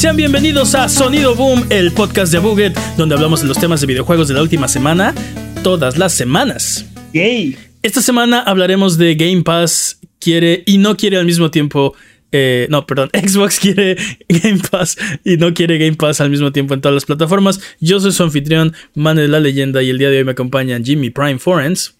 Sean bienvenidos a Sonido Boom, el podcast de Buget, donde hablamos de los temas de videojuegos de la última semana, todas las semanas. Yay. Esta semana hablaremos de Game Pass quiere y no quiere al mismo tiempo. eh, no, perdón, Xbox quiere Game Pass y no quiere Game Pass al mismo tiempo en todas las plataformas. Yo soy su anfitrión, Man de la Leyenda, y el día de hoy me acompañan Jimmy Prime Forens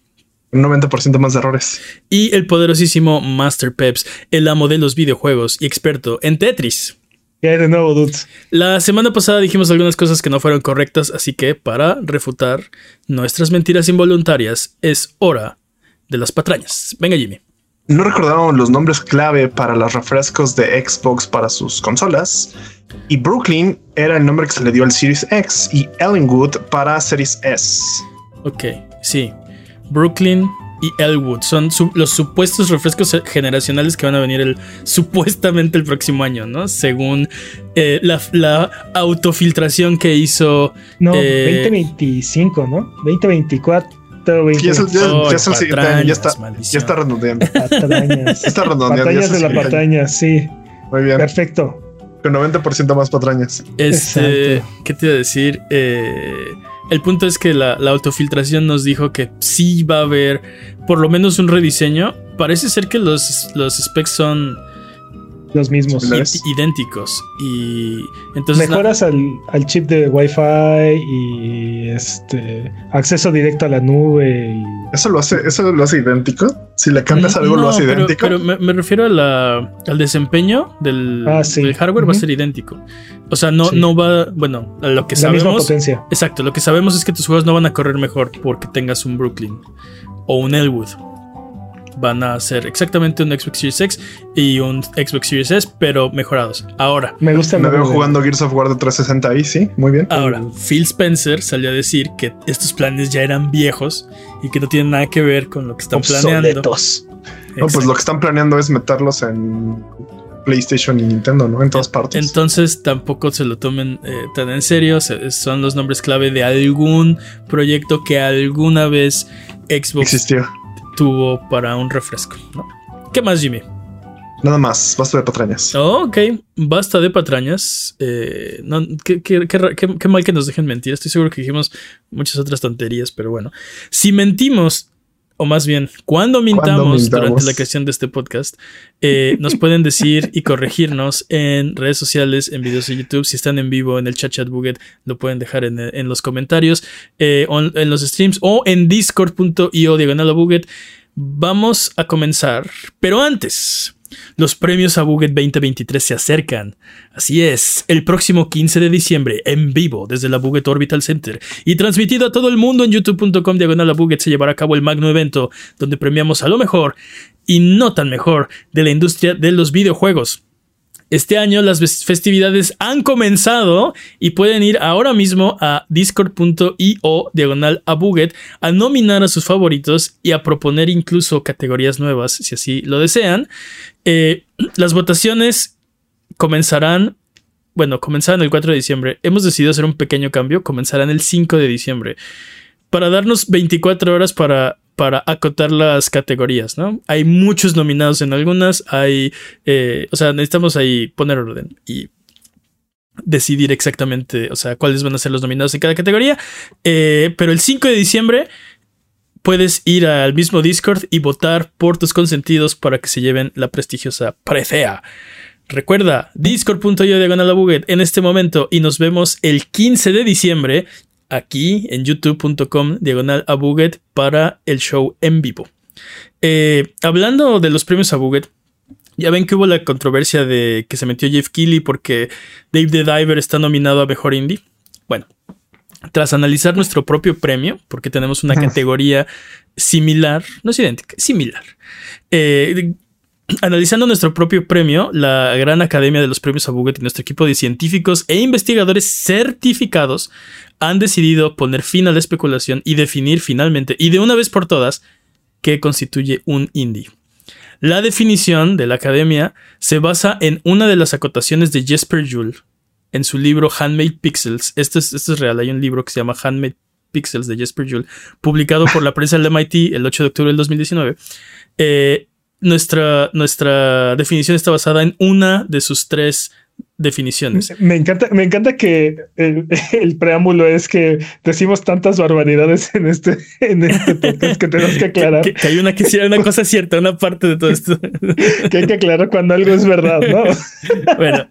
Un 90% más de errores. y el poderosísimo Master Peps, el amo de los videojuegos y experto en Tetris. ¿Qué hay de nuevo, dudes? La semana pasada dijimos algunas cosas que no fueron correctas, así que para refutar nuestras mentiras involuntarias es hora de las patrañas. Venga, Jimmy. No recordaron los nombres clave para los refrescos de Xbox para sus consolas. Y Brooklyn era el nombre que se le dio al Series X y Ellenwood para Series S. Ok, sí. Brooklyn y Elwood son su- los supuestos refrescos generacionales que van a venir el, supuestamente el próximo año, ¿no? Según eh, la, la autofiltración que hizo. No, eh, 2025, ¿no? 2024, 20. Ya es el, ya- Oh, ya es el siguiente año, ya está, ya está redondeando. Patrañas. Está redondeando. Patrañas de la patraña, sí. Muy bien. Perfecto. Con 90% más patrañas. Este, Exacto. ¿qué te iba a decir? Eh, el punto es que la, autofiltración nos dijo que sí va a haber por lo menos un rediseño. Parece ser que los, los specs son Los mismos. Idénticos. Y entonces. Mejoras al, al chip de Wi-Fi y este acceso directo a la nube. y- ¿Eso lo hace, eso lo hace idéntico? Si le cambias algo, No, lo hace pero- idéntico. Pero, me, me refiero a la, al desempeño del, Ah, sí. del hardware, va a ser idéntico. O sea, no, Sí. no va. Bueno, a lo que la misma sabemos. potencia. Exacto, lo que sabemos es que tus juegos no van a correr mejor porque tengas un Brooklyn o un Elwood. Van a ser exactamente un Xbox Series X y un Xbox Series S, pero mejorados. Ahora, Me gusta Me veo jugando Gears of War de 360 ahí, sí, muy bien. ahora, Phil Spencer salió a decir que estos planes ya eran viejos y que no tienen nada que ver con lo que están planeando. Obsoletos. No, pues lo que están planeando es meterlos en PlayStation y Nintendo, ¿no? En todas partes. Entonces tampoco se lo tomen eh, tan en serio. se- son los nombres clave de algún proyecto que alguna vez Xbox Existió. Tuvo para un refresco. ¿no? ¿Qué más, Jimmy? Nada más, basta de patrañas. Oh, ok, basta de patrañas. Eh, no, qué, qué- qué ra- qué- qué mal que nos dejen mentir. Estoy seguro que dijimos muchas otras tonterías, pero bueno. Si mentimos, o más bien, cuando mintamos, mintamos? durante la creación de este podcast, eh, nos pueden decir y corregirnos en redes sociales, en videos de YouTube. Si están en vivo en el chat chat buget, lo pueden dejar en, en los comentarios, eh, en, los streams o en discord.io diagonal buget. Vamos a comenzar, pero antes. Los premios a Buget 2023 se acercan. Así es, el próximo 15 de diciembre, en vivo, desde la Buget Orbital Center y transmitido a todo el mundo en youtube.com diagonal a Buget, se llevará a cabo el magno evento donde premiamos a lo mejor y no tan mejor de la industria de los videojuegos. Este año las festividades han comenzado y pueden ir ahora mismo a discord.io diagonal a Buget a nominar a sus favoritos y a proponer incluso categorías nuevas si así lo desean. Eh, las votaciones comenzarán, bueno, comenzarán el 4 de diciembre. Hemos decidido hacer un pequeño cambio, comenzarán el 5 de diciembre para darnos 24 horas para, para acotar las categorías, ¿no? Hay muchos nominados en algunas, hay, eh, o sea, necesitamos ahí poner orden y decidir exactamente, o sea, cuáles van a ser los nominados en cada categoría, Eh, pero el 5 de diciembre puedes ir al mismo Discord y votar por tus consentidos para que se lleven la prestigiosa presea. Recuerda, discord.io diagonal en este momento y nos vemos el 15 de diciembre aquí en youtube.com diagonal a Buget para el show en vivo. Eh, hablando de los premios a Buget, ya ven que hubo la controversia de que se metió Jeff Keighley porque Dave the Diver está nominado a Mejor Indie. Bueno, tras analizar nuestro propio premio, porque tenemos una Ujú. categoría similar, no es idéntica, similar. Eh, analizando nuestro propio premio, la Gran Academia de los Premios a Buget y nuestro equipo de científicos e investigadores certificados han decidido poner fin a la especulación y definir finalmente, y de una vez por todas, qué constituye un indie. La definición de la academia se basa en una de las acotaciones de Jesper Juhl en su libro Handmade Pixels. Esto es, esto es real, hay un libro que se llama Handmade Pixels de Jesper Juhl, publicado por la prensa del MIT el 8 de octubre del 2019. Eh, nuestra, nuestra definición está basada en una de sus tres definiciones. Me encanta, me encanta que el, el, preámbulo es que decimos tantas barbaridades en este, en este podcast que tenemos que aclarar. Que, que, hay una que sea una cosa cierta, una parte de todo esto. que hay que aclarar cuando algo es verdad, ¿no? bueno.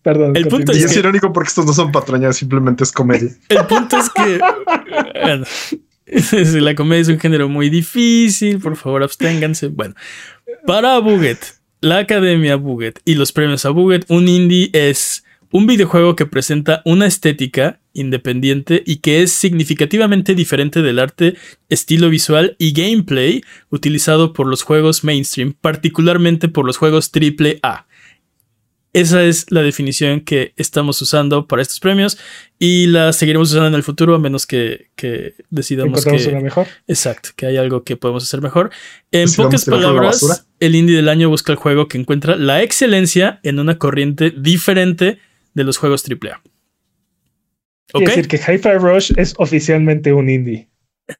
Perdón. El punto es, y es que, irónico porque estos no son patrañas, simplemente es comedia. El punto es que bueno, la comedia es un género muy difícil, por favor absténganse. Bueno, para Buget, la Academia Buget y los premios a Buget, un indie es un videojuego que presenta una estética independiente y que es significativamente diferente del arte, estilo visual y gameplay utilizado por los juegos mainstream, particularmente por los juegos AAA. Esa es la definición que estamos usando para estos premios y la seguiremos usando en el futuro a menos que, que decidamos que una mejor. Exacto, que hay algo que podemos hacer mejor. En pocas palabras, el indie del año busca el juego que encuentra la excelencia en una corriente diferente de los juegos AAA. ¿Ok? Es decir, que Hi-Fi Rush es oficialmente un indie.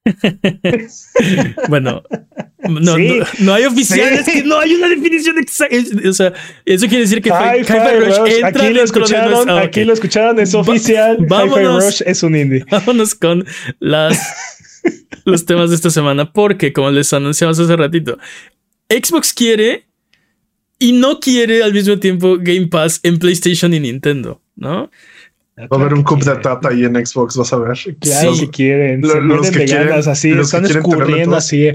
bueno, no, sí. no, no, hay oficiales, sí. que no hay una definición exacta. O sea, eso quiere decir que Hi -Fi Rush, Rush entra aquí lo escucharon, de ah, okay. aquí lo escucharon, es oficial. Hi-Fi Rush es un indie. Vámonos con las los temas de esta semana, porque como les anunciamos hace ratito, Xbox quiere y no quiere al mismo tiempo Game Pass en PlayStation y Nintendo, ¿no? Va a haber un cup de tata ahí en Xbox, vas a ver. Claro sí. que quieren. Lo, los que quieren, así, los están escurriendo así.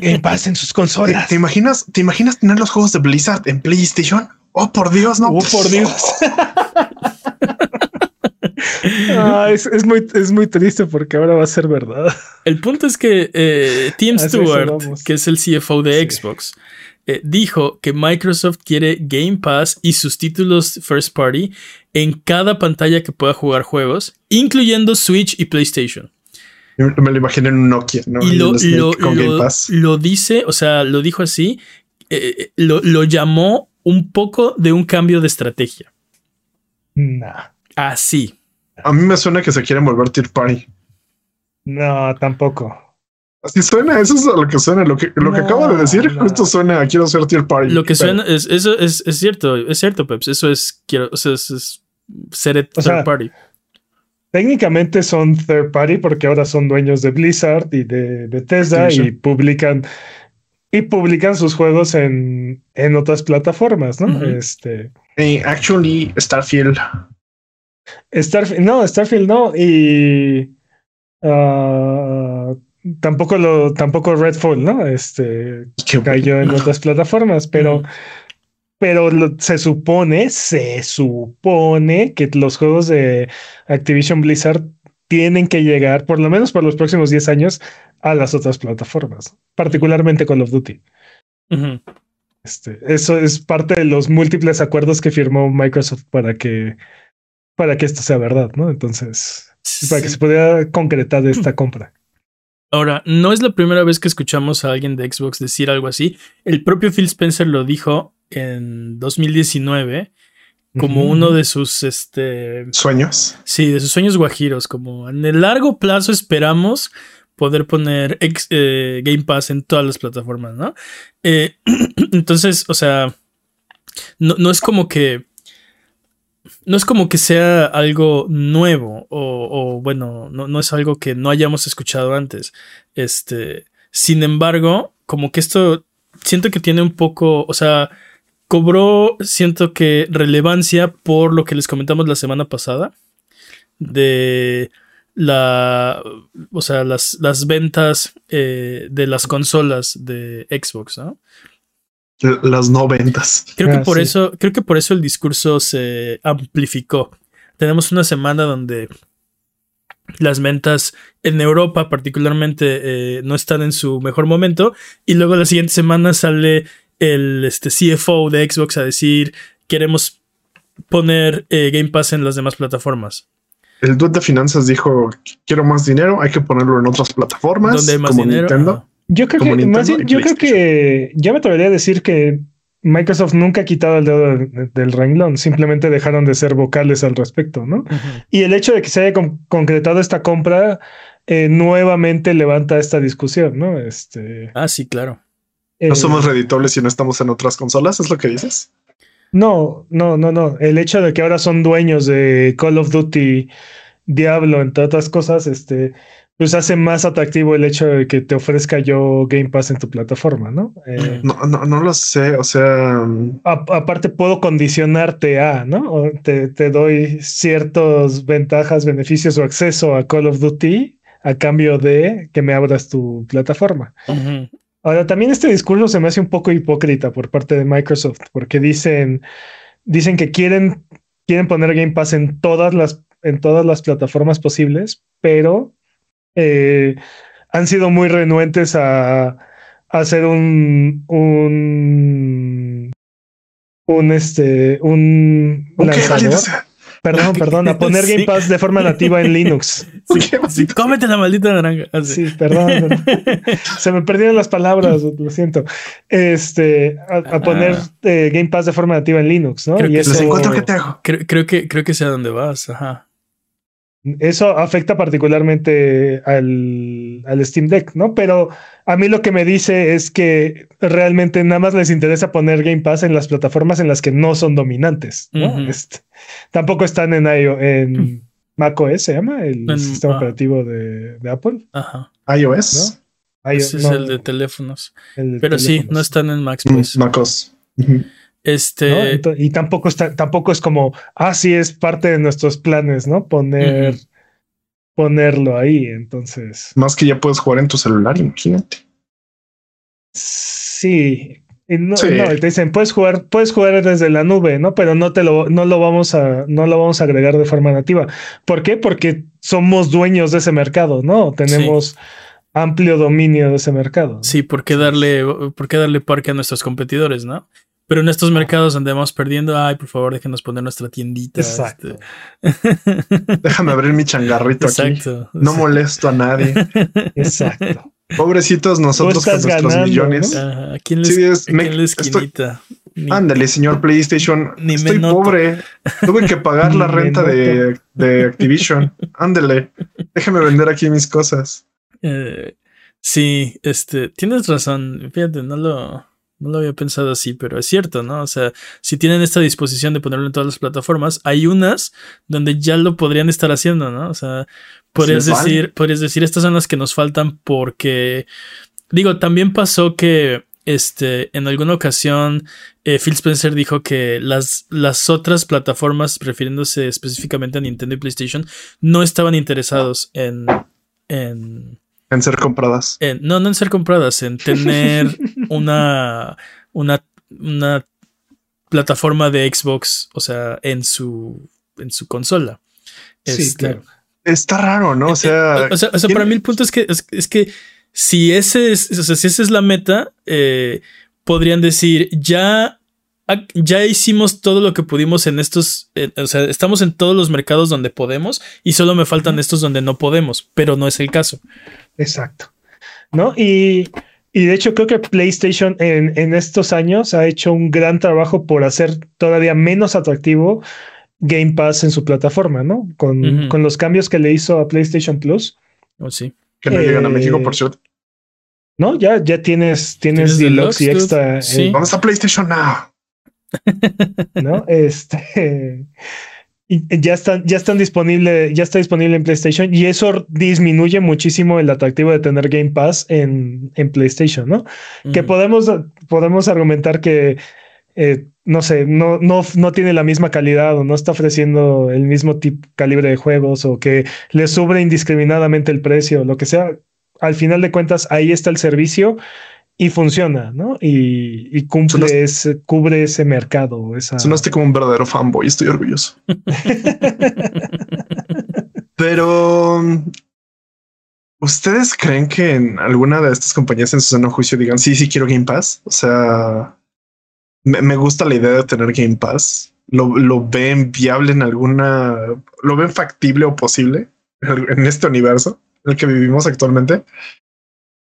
Game Pass en sus consolas. ¿Te, ¿Te, imaginas, ¿Te imaginas tener los juegos de Blizzard en PlayStation? Oh, por Dios, no. Oh, por Dios. ah, es, es, muy, es muy triste porque ahora va a ser verdad. El punto es que eh, Tim Stewart, que es el CFO de sí. Xbox, eh, dijo que Microsoft quiere Game Pass y sus títulos first party en cada pantalla que pueda jugar juegos, incluyendo Switch y PlayStation. Me lo imaginé en un Nokia, ¿no? Y lo, lo, con lo, Game Pass. lo, dice, o sea, lo dijo así, eh, lo, lo, llamó un poco de un cambio de estrategia. Nah. Así. A mí me suena que se quieren volver Tier Party. No, tampoco. Así suena, eso es lo que suena. Lo que, lo no, que acabo de decir, no. justo suena a quiero ser tier party. Lo que pero, suena es, eso es, es, cierto, es cierto, Peps. Eso es, quiero, o sea, es, es ser sea, party. Técnicamente son third party porque ahora son dueños de Blizzard y de Bethesda y publican y publican sus juegos en, en otras plataformas, ¿no? Uh -huh. Este. Hey, actually, Starfield. Starfield, no, Starfield no. Y. Uh, tampoco lo, tampoco Redfall, ¿no? Este que cayó en otras plataformas, pero, pero lo, se supone, se supone que los juegos de Activision Blizzard tienen que llegar, por lo menos por los próximos 10 años, a las otras plataformas, particularmente Call of Duty. Uh -huh. este, eso es parte de los múltiples acuerdos que firmó Microsoft para que, para que esto sea verdad, ¿no? Entonces, sí. para que se pudiera concretar esta compra. Ahora, no es la primera vez que escuchamos a alguien de Xbox decir algo así. El propio Phil Spencer lo dijo en 2019 como uh -huh. uno de sus este, sueños. Sí, de sus sueños guajiros. Como en el largo plazo esperamos poder poner ex, eh, Game Pass en todas las plataformas, ¿no? Eh, entonces, o sea, no, no es como que no es como que sea algo nuevo o, o bueno, no, no, es algo que no hayamos escuchado antes. Este, sin embargo, como que esto siento que tiene un poco, o sea, cobró, siento que relevancia por lo que les comentamos la semana pasada de la, o sea, las, las ventas eh, de las consolas de Xbox, ¿no? las no ventas. Creo que ah, por sí. eso, creo que por eso el discurso se amplificó. Tenemos una semana donde las ventas en Europa particularmente eh, no están en su mejor momento y luego la siguiente semana sale el este, CFO de Xbox a decir queremos poner eh, Game Pass en las demás plataformas. El dude de finanzas dijo quiero más dinero, hay que ponerlo en otras plataformas donde hay más como dinero. Nintendo. Yo creo que más bien, yo creo que ya me atrevería a decir que Microsoft nunca ha quitado el dedo del, del, renglón, simplemente dejaron de ser vocales al respecto, ¿no? Uh -huh. Y el hecho de que se haya con concretado esta compra eh, nuevamente levanta esta discusión, ¿no? Este. Ah, sí, claro. Eh, no somos reditables si no estamos en otras consolas, es lo que dices. No, no, no, no. El hecho de que ahora son dueños de Call of Duty, Diablo, entre otras cosas, este, pues hace más atractivo el hecho de que te ofrezca yo Game Pass en tu plataforma, ¿no? Eh, No, no, no lo sé, o sea, a- aparte puedo condicionarte a, ¿no? O te, te doy ciertas ventajas, beneficios o acceso a Call of Duty a cambio de que me abras tu plataforma. Ujú. Ahora, también este discurso se me hace un poco hipócrita por parte de Microsoft, porque dicen, dicen que quieren, quieren poner Game Pass en todas las, en todas las plataformas posibles, pero eh, han sido muy renuentes a, a hacer un, un, un, este, un ok, lanzador. maldita sea. Perdón, perdón, a poner Game. Pass de forma nativa en Linux. Sí, sí, cómete la maldita naranja. Así. Sí, perdón. perdón. Se me perdieron las palabras, lo siento. Este, a, a poner eh, Game Pass de forma nativa en Linux, ¿no? Creo Y que eso, Les encuentro que te hago. Creo, creo que creo que sé a dónde vas. Ajá. eso afecta particularmente al, al Steam Deck, ¿no? Pero a mí lo que me dice es que realmente nada más les interesa poner Game Pass en las plataformas en las que no son dominantes, ¿no? Este, tampoco están en, en macOS, se llama el En- sistema ah. operativo de, de Apple. Ajá. iOS, IO- Ese es no, el de teléfonos. el de Pero sí, no están en Max, mm, pues. MacOS. ¿no? Este. Y tampoco está, tampoco es como, ah, sí, es parte de nuestros planes, ¿no? Poner, ponerlo ahí. Entonces, Más que ya puedes jugar en tu celular, imagínate. sí. Y no, Sí. no, y te dicen, puedes jugar, puedes jugar desde la nube, ¿no? Pero no te lo, no lo vamos a, no lo vamos a agregar de forma nativa. ¿Por qué? Porque somos dueños de ese mercado, ¿no? Tenemos amplio dominio de ese mercado. ¿no? Sí, ¿por qué darle, por qué darle parque a nuestros competidores, no? Pero en estos mercados donde vamos perdiendo, ay, por favor, déjenos poner nuestra tiendita. Exacto. este. Déjame abrir mi changarrito aquí. Exacto. No molesto a nadie. Exacto. Pobrecitos nosotros con nuestros ganando, millones. ¿no? Ajá, Aquí en la, Sí, es- aquí me- en la estoy- esquinita. Ni- Ándale, señor PlayStation. Ni me Estoy pobre. Tuve que pagar la renta de, de Activision. Ándale. Déjeme vender aquí mis cosas. Eh, sí, este, tienes razón. Fíjate, no lo, no lo había pensado así, pero es cierto, ¿no? O sea, si tienen esta disposición de ponerlo en todas las plataformas, hay unas donde ya lo podrían estar haciendo, ¿no? O sea, podrías decir, podrías decir, estas son las que nos faltan porque, digo, también pasó que, este, en alguna ocasión, eh, Phil Spencer dijo que las, las otras plataformas, refiriéndose específicamente a Nintendo y PlayStation, no estaban interesados en, en En ser compradas. en- no, no en ser compradas, en tener una, una, una plataforma de Xbox, o sea, en su, en su consola. Sí, Este, claro. Está raro, ¿no? O sea, o sea, o sea, ¿quién- para mí el punto es que, es, es que si ese es, o sea, si esa es la meta, eh, podrían decir, ya, ha- ya hicimos todo lo que pudimos en estos, eh, o sea, estamos en todos los mercados donde podemos y solo me faltan estos donde no podemos, pero no es el caso. Exacto. ¿No? Y, y de hecho creo que PlayStation en, en estos años ha hecho un gran trabajo por hacer todavía menos atractivo Game Pass en su plataforma, ¿no? Con, con los cambios que le hizo a PlayStation Plus, ¿O sí? que no llegan a eh, México, por cierto. ¿no? Ya, ya tienes, tienes Tienes Deluxe y extra, dude. Sí. eh, Vamos a PlayStation Now. ¿no? Este y ya están, ya están disponible, ya está disponible en PlayStation y eso disminuye muchísimo el atractivo de tener Game Pass en, en PlayStation, ¿no? Que podemos, podemos argumentar que eh, no sé, no, no, no tiene la misma calidad o no está ofreciendo el mismo tipo calibre de juegos o que le sube indiscriminadamente el precio, lo que sea. Al final de cuentas, ahí está el servicio y funciona, ¿no? Y, y cumple Sonaste- ese, cubre ese mercado. Esa... Sonaste como un verdadero fanboy, estoy orgulloso. Pero ¿ustedes creen que en alguna de estas compañías en su sano juicio digan sí, sí quiero Game Pass? O sea, me, me gusta la idea de tener Game Pass. ¿Lo, lo ven viable en alguna, lo ven factible o posible en este universo en el que vivimos actualmente?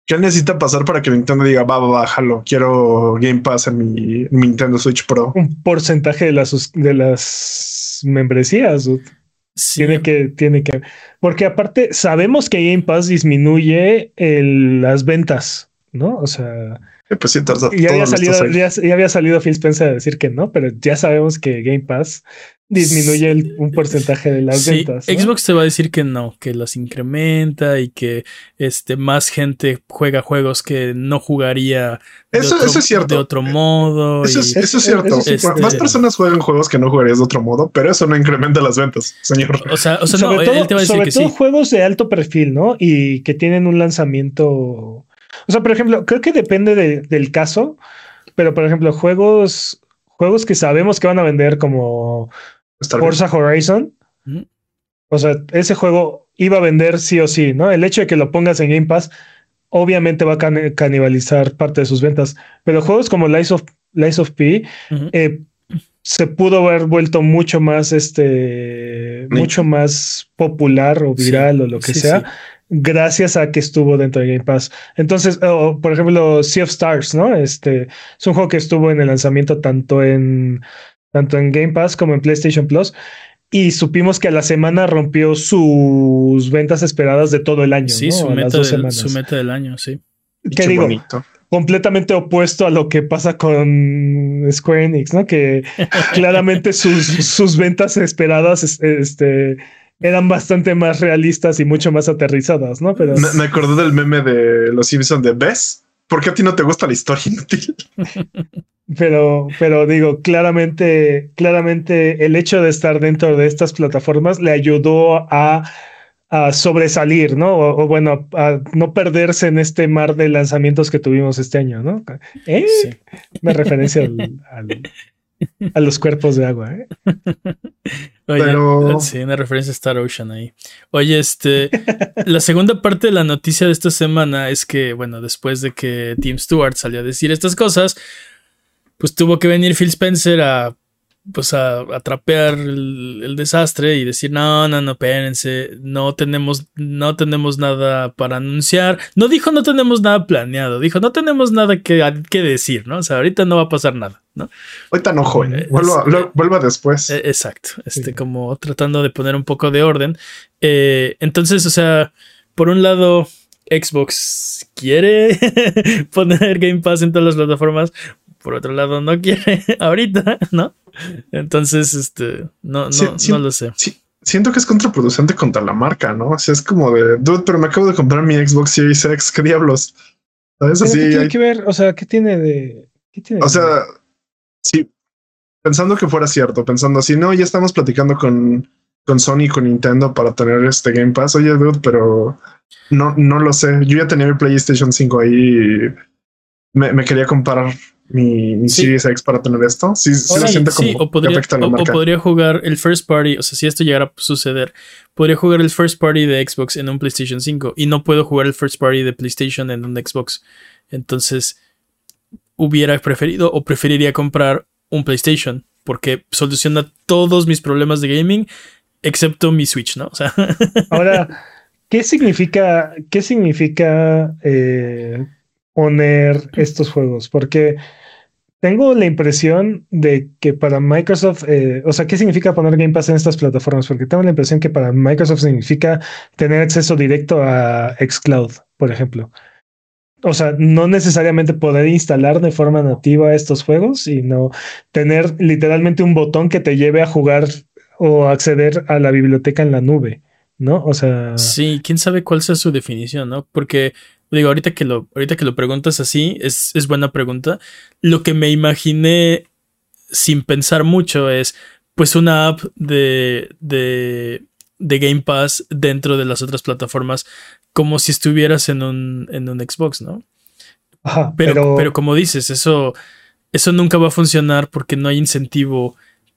¿Qué necesita pasar para que Nintendo diga, va, va, bájalo, quiero Game Pass en mi, en mi Nintendo Switch Pro? un porcentaje de las, de las membresías. Sí. Tiene que, tiene que, porque aparte sabemos que Game Pass disminuye el- las ventas, ¿no? O sea, pues sí, ya, había salido, ya, había salido Phil Spencer a decir que no, pero ya sabemos que Game Pass disminuye un porcentaje de las ventas. Xbox te va a decir que no, que las incrementa y que este, más gente juega juegos que no jugaría eso, eso es cierto. de otro modo. Eso, es, cierto. más personas juegan juegos que no jugarías de otro modo, pero eso no incrementa las ventas, señor. O sea, o sea sobre no, todo, él te va a decir sobre que todo sí. juegos de alto perfil, ¿no? Y que tienen un lanzamiento. O sea, por ejemplo, creo que depende de, del caso, pero por ejemplo, juegos, juegos que sabemos que van a vender como Forza Horizon. O sea, ese juego iba a vender sí o sí, ¿no? El hecho de que lo pongas en Game Pass, obviamente va a can canibalizar parte de sus ventas. Pero juegos como Lies of, Lies of P uh -huh. eh, se pudo haber vuelto mucho más, este, mucho más popular o viral sí, o lo que sí, sea. Gracias a que estuvo dentro de Game Pass. Entonces, oh, por ejemplo, Sea of Stars, ¿no? Este es un juego que estuvo en el lanzamiento tanto en tanto en Game Pass como en PlayStation Plus. Y supimos que a la semana rompió sus ventas esperadas de todo el año. Sí, ¿no? su, meta del, su, meta del, año, sí. ¿Qué digo? Bonito. Completamente opuesto a lo que pasa con Square Enix, ¿no? Que claramente sus, sus ventas esperadas este, eran bastante más realistas y mucho más aterrizadas, ¿no? Pero me, me acordé del meme de Los Simpsons de ¿Ves? ¿Por qué a ti no te gusta la historia inútil? pero, pero digo, claramente, claramente el hecho de estar dentro de estas plataformas le ayudó a, a sobresalir, ¿no? O, o, bueno, a no perderse en este mar de lanzamientos que tuvimos este año, ¿no? ¿Eh? Sí. Me referencia al, al, a los cuerpos de agua, ¿eh? Oye, Pero... sí, una referencia a Star Ocean ahí. Oye, este, la segunda parte de la noticia de esta semana es que, bueno, después de que Tim Stewart salió a decir estas cosas, pues tuvo que venir Phil Spencer a pues a, a trapear el, el, desastre y decir no, no, no, espérense, no tenemos, no tenemos nada para anunciar. No dijo no tenemos nada planeado, dijo no tenemos nada que, que decir, ¿no? O sea, ahorita no va a pasar nada, ¿no? Ahorita no, joven, eh, vuelva, es, vuelva después. Eh, exacto, este, sí. como tratando de poner un poco de orden. Eh, entonces, o sea, por un lado, Xbox quiere poner Game Pass en todas las plataformas, por otro lado no quiere ahorita, ¿no? Entonces, este, no, no, sí, sí, no lo sé. Sí, siento que es contraproducente contra la marca, ¿no? O sea, es como de, dude, pero me acabo de comprar mi Xbox Series X, ¿qué diablos? ¿Sabes? Así, ¿Qué tiene hay... que ver? O sea, ¿qué tiene de...? ¿Qué tiene o sea, sí, pensando que fuera cierto, pensando así, no, ya estamos platicando con, con Sony y con Nintendo para tener este Game Pass. Oye, dude, pero no, no lo sé. Yo ya tenía mi PlayStation 5 ahí y me, me quería comprar mi, mi sí. Series X para tener esto. Sí, sí, sí lo siento como sí, o, podría, o, o, podría jugar el first party, o sea, si esto llegara a suceder, podría jugar el first party de Xbox en un PlayStation 5 y no puedo jugar el first party de PlayStation en un Xbox. Entonces, hubiera preferido o preferiría comprar un PlayStation porque soluciona todos mis problemas de gaming excepto mi Switch, ¿no? O sea. Ahora, ¿qué significa, qué significa eh, poner estos juegos? Porque tengo la impresión de que para Microsoft, eh, o sea, ¿qué significa poner Game Pass en estas plataformas? Porque tengo la impresión que para Microsoft significa tener acceso directo a Xcloud, por ejemplo. O sea, no necesariamente poder instalar de forma nativa estos juegos, sino tener literalmente un botón que te lleve a jugar o acceder a la biblioteca en la nube, ¿no? O sea. Sí, quién sabe cuál sea su definición, ¿no? Porque digo, ahorita que lo, ahorita que lo preguntas así, es, es buena pregunta. Lo que me imaginé sin pensar mucho es, pues, una app de, de, de Game Pass dentro de las otras plataformas, como si estuvieras en un, en un Xbox, ¿no? Ajá, pero, pero, pero como dices, eso, eso nunca va a funcionar porque no hay incentivo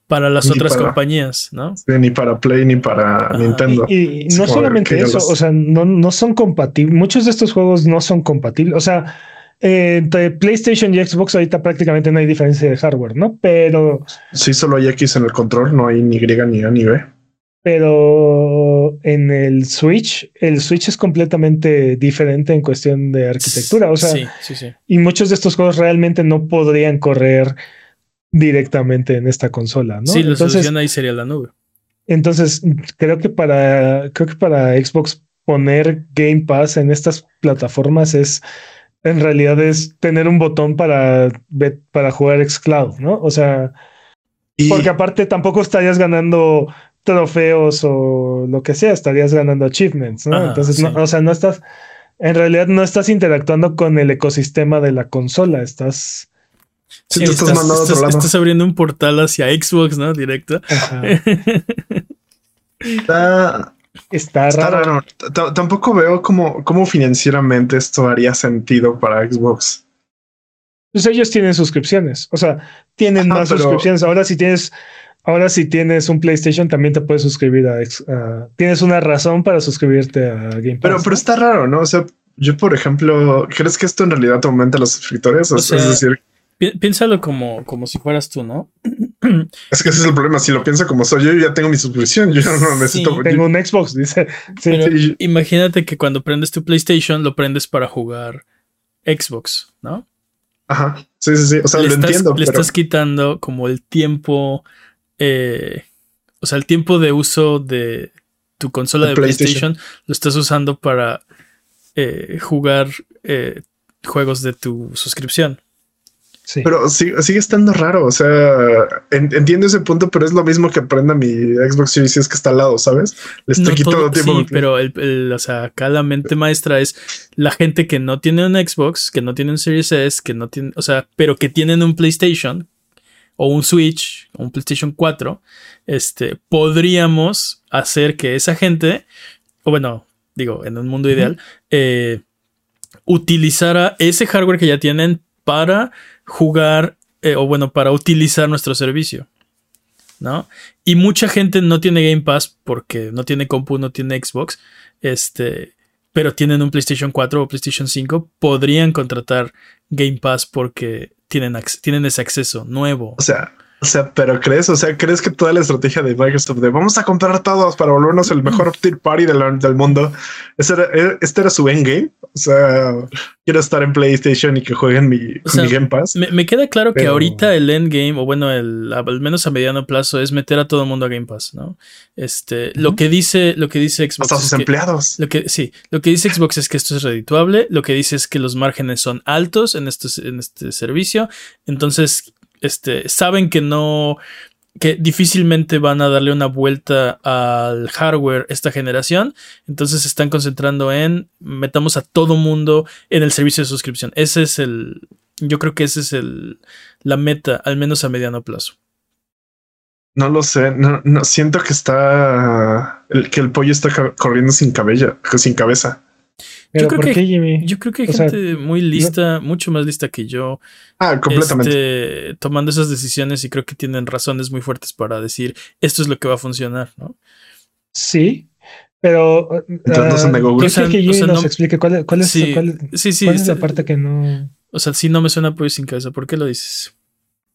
para las Ni otras para- compañías, ¿no? Sí, ni para Play ni para Ajá. Nintendo. Y, no solamente ¿qué eso, o sea, no, no son compatibles. Muchos de estos juegos no son compatibles. O sea, eh, entre PlayStation y Xbox ahorita prácticamente no hay diferencia de hardware, ¿no? Pero, Sí, solo hay X en el control, no hay ni Y ni A ni B. pero en el Switch, el Switch es completamente diferente en cuestión de arquitectura. O sea, sí, sí, sí. y muchos de estos juegos realmente no podrían correr directamente en esta consola, ¿no? Sí, la Entonces, solución ahí sería la nube. Entonces, creo que para creo que para Xbox poner Game Pass en estas plataformas es en realidad es tener un botón para, para jugar xCloud, ¿no? O sea, porque aparte tampoco estarías ganando trofeos o lo que sea, estarías ganando achievements, ¿no? Entonces, no, o sea, no estás, en realidad no estás interactuando con el ecosistema de la consola, estás... Sí, estás, estás, abriendo un portal hacia Xbox, ¿no? Directo. Está, Está, raro. Tampoco veo cómo, cómo financieramente esto haría sentido para Xbox. Pues ellos tienen suscripciones, o sea, tienen más suscripciones. Ahora si tienes, ahora si tienes un PlayStation también te puedes suscribir a, tienes una razón para suscribirte a Game Pass. Pero, pero está raro, ¿no? O sea, yo por ejemplo, ¿crees que esto en realidad aumenta los suscriptores? O, sea, es decir, piénsalo como, como si fueras tú, ¿no? Es que ese es el problema. Si lo pienso como soy yo, ya tengo mi suscripción. Yo no necesito. tengo un Xbox, dice. imagínate que cuando prendes tu PlayStation, lo prendes para jugar Xbox, ¿no? Ajá. Sí, sí, sí. O sea, lo entiendo. Le estás quitando como el tiempo. Eh, o sea, el tiempo de uso de tu consola de, PlayStation. lo estás usando para eh, jugar eh, juegos de tu suscripción. Pero sigue, estando raro. O sea, entiendo ese punto, pero es lo mismo que prenda mi Xbox Series es que está al lado, ¿sabes? Le estoy quitando tiempo. Sí, pero el, o sea, acá la mente maestra es la gente que no tiene un Xbox, que no tiene un Series S, que no tiene, o sea, pero que tienen un PlayStation o un Switch o un PlayStation 4. Este podríamos hacer que esa gente, o bueno, digo, en un mundo ideal, eh, utilizara ese hardware que ya tienen para jugar eh, o bueno, para utilizar nuestro servicio. ¿No? Y mucha gente no tiene Game Pass porque no tiene compu, no tiene Xbox, este, pero tienen un PlayStation 4 o PlayStation 5, podrían contratar Game Pass porque tienen, tienen ese acceso nuevo. O sea, o sea, pero crees, o sea, crees que toda la estrategia de Microsoft de vamos a comprar todos para volvernos el mejor tier party del, mundo, e, este era su endgame. O sea, quiero estar en PlayStation y que jueguen mi, Game Pass. Me, queda claro que ahorita el endgame, o bueno, el, al menos a mediano plazo, es meter a todo el mundo a Game Pass, ¿no? Este, lo que dice, lo que dice Xbox. Hasta sus empleados. lo que, sí, lo que dice Xbox es que esto es redituable. Lo que dice es que los márgenes son altos en, en este servicio. Entonces, este, saben que no, que difícilmente van a darle una vuelta al hardware esta generación, entonces se están concentrando en metamos a todo mundo en el servicio de suscripción. Ese es el, yo creo que ese es el, la meta, al menos a mediano plazo. No lo sé, no, siento que está, el, que el pollo está corriendo sin cabello, sin cabeza yo, creo que, yo creo que hay gente muy lista, mucho más lista que yo. Ah, completamente. Este, tomando esas decisiones y creo que tienen razones muy fuertes para decir esto es lo que va a funcionar, ¿no? Sí, pero. Entonces uh, no que nos explique cuál, cuál es, cuál, sí, sí, es la parte que no. O sea, si no me suena pues sin cabeza, ¿por qué lo dices?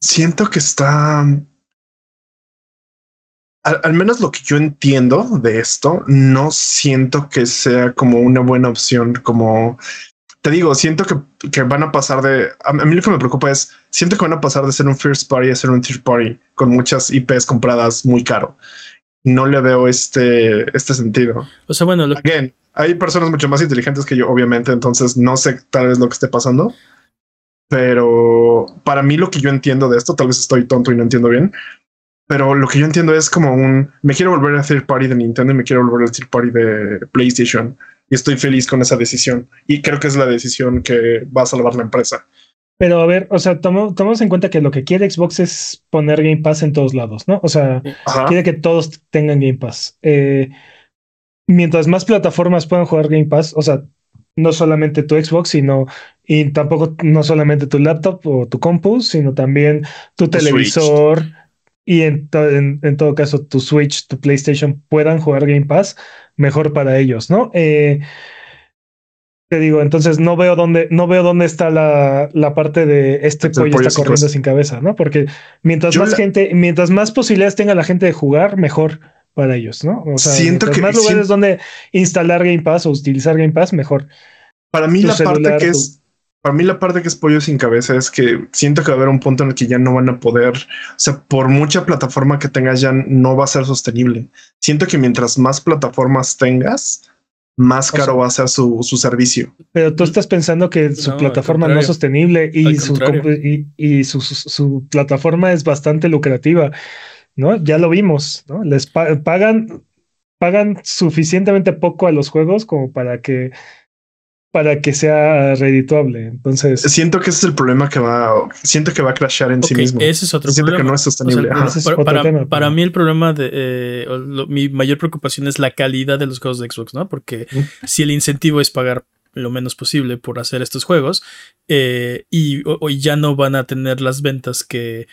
Siento que está al, menos lo que yo entiendo de esto, no siento que sea como una buena opción, como te digo, siento que, van a pasar de, a, mí lo que me preocupa es, siento que van a pasar de ser un first party a ser un third party con muchas IPs compradas muy caro. No le veo este, este sentido. O sea, bueno, lo... hay personas mucho más inteligentes que yo, obviamente, entonces no sé tal vez lo que esté pasando. Pero para mí lo que yo entiendo de esto, tal vez estoy tonto y no entiendo bien, pero lo que yo entiendo es como un me quiero volver a hacer party de Nintendo y me quiero volver a hacer party de PlayStation. Y estoy feliz con esa decisión. Y creo que es la decisión que va a salvar la empresa. Pero a ver, o sea, tomamos en cuenta que lo que quiere Xbox es poner Game Pass en todos lados, ¿no? O sea, quiere que todos tengan Game Pass. Eh, mientras más plataformas puedan jugar Game Pass, o sea, no solamente tu Xbox, sino y tampoco no solamente tu laptop o tu compu, sino también tu televisor y en, en, todo caso tu Switch, tu PlayStation puedan jugar Game Pass, mejor para ellos, ¿no? Eh, te digo, entonces no veo dónde, no veo dónde está la, la parte de este pollo, está corriendo sin cabeza, ¿no? Porque mientras más gente, mientras más posibilidades tenga la gente de jugar, mejor para ellos, ¿no? O sea, siento que más lugares donde instalar Game Pass o utilizar Game Pass, mejor. Para mí la parte que es para mí la parte que es pollo sin cabeza es que siento que va a haber un punto en el que ya no van a poder, o sea, por mucha plataforma que tengas ya no va a ser sostenible. Siento que mientras más plataformas tengas, más caro va a ser su, su, servicio. Pero tú estás pensando que su plataforma no es sostenible y, su, y, y su, su, plataforma es bastante lucrativa, ¿no? Ya lo vimos, ¿no? Les pagan, pagan suficientemente poco a los juegos como para que para que sea redituable. Entonces siento que ese es el problema que va, siento que va a crashar en sí mismo. Ese es otro siento problema. que no es sostenible. para, para, mí el problema de eh, mi mayor preocupación es la calidad de los juegos de Xbox, ¿no? Porque si el incentivo es pagar lo menos posible por hacer estos juegos eh, y hoy ya no van a tener las ventas que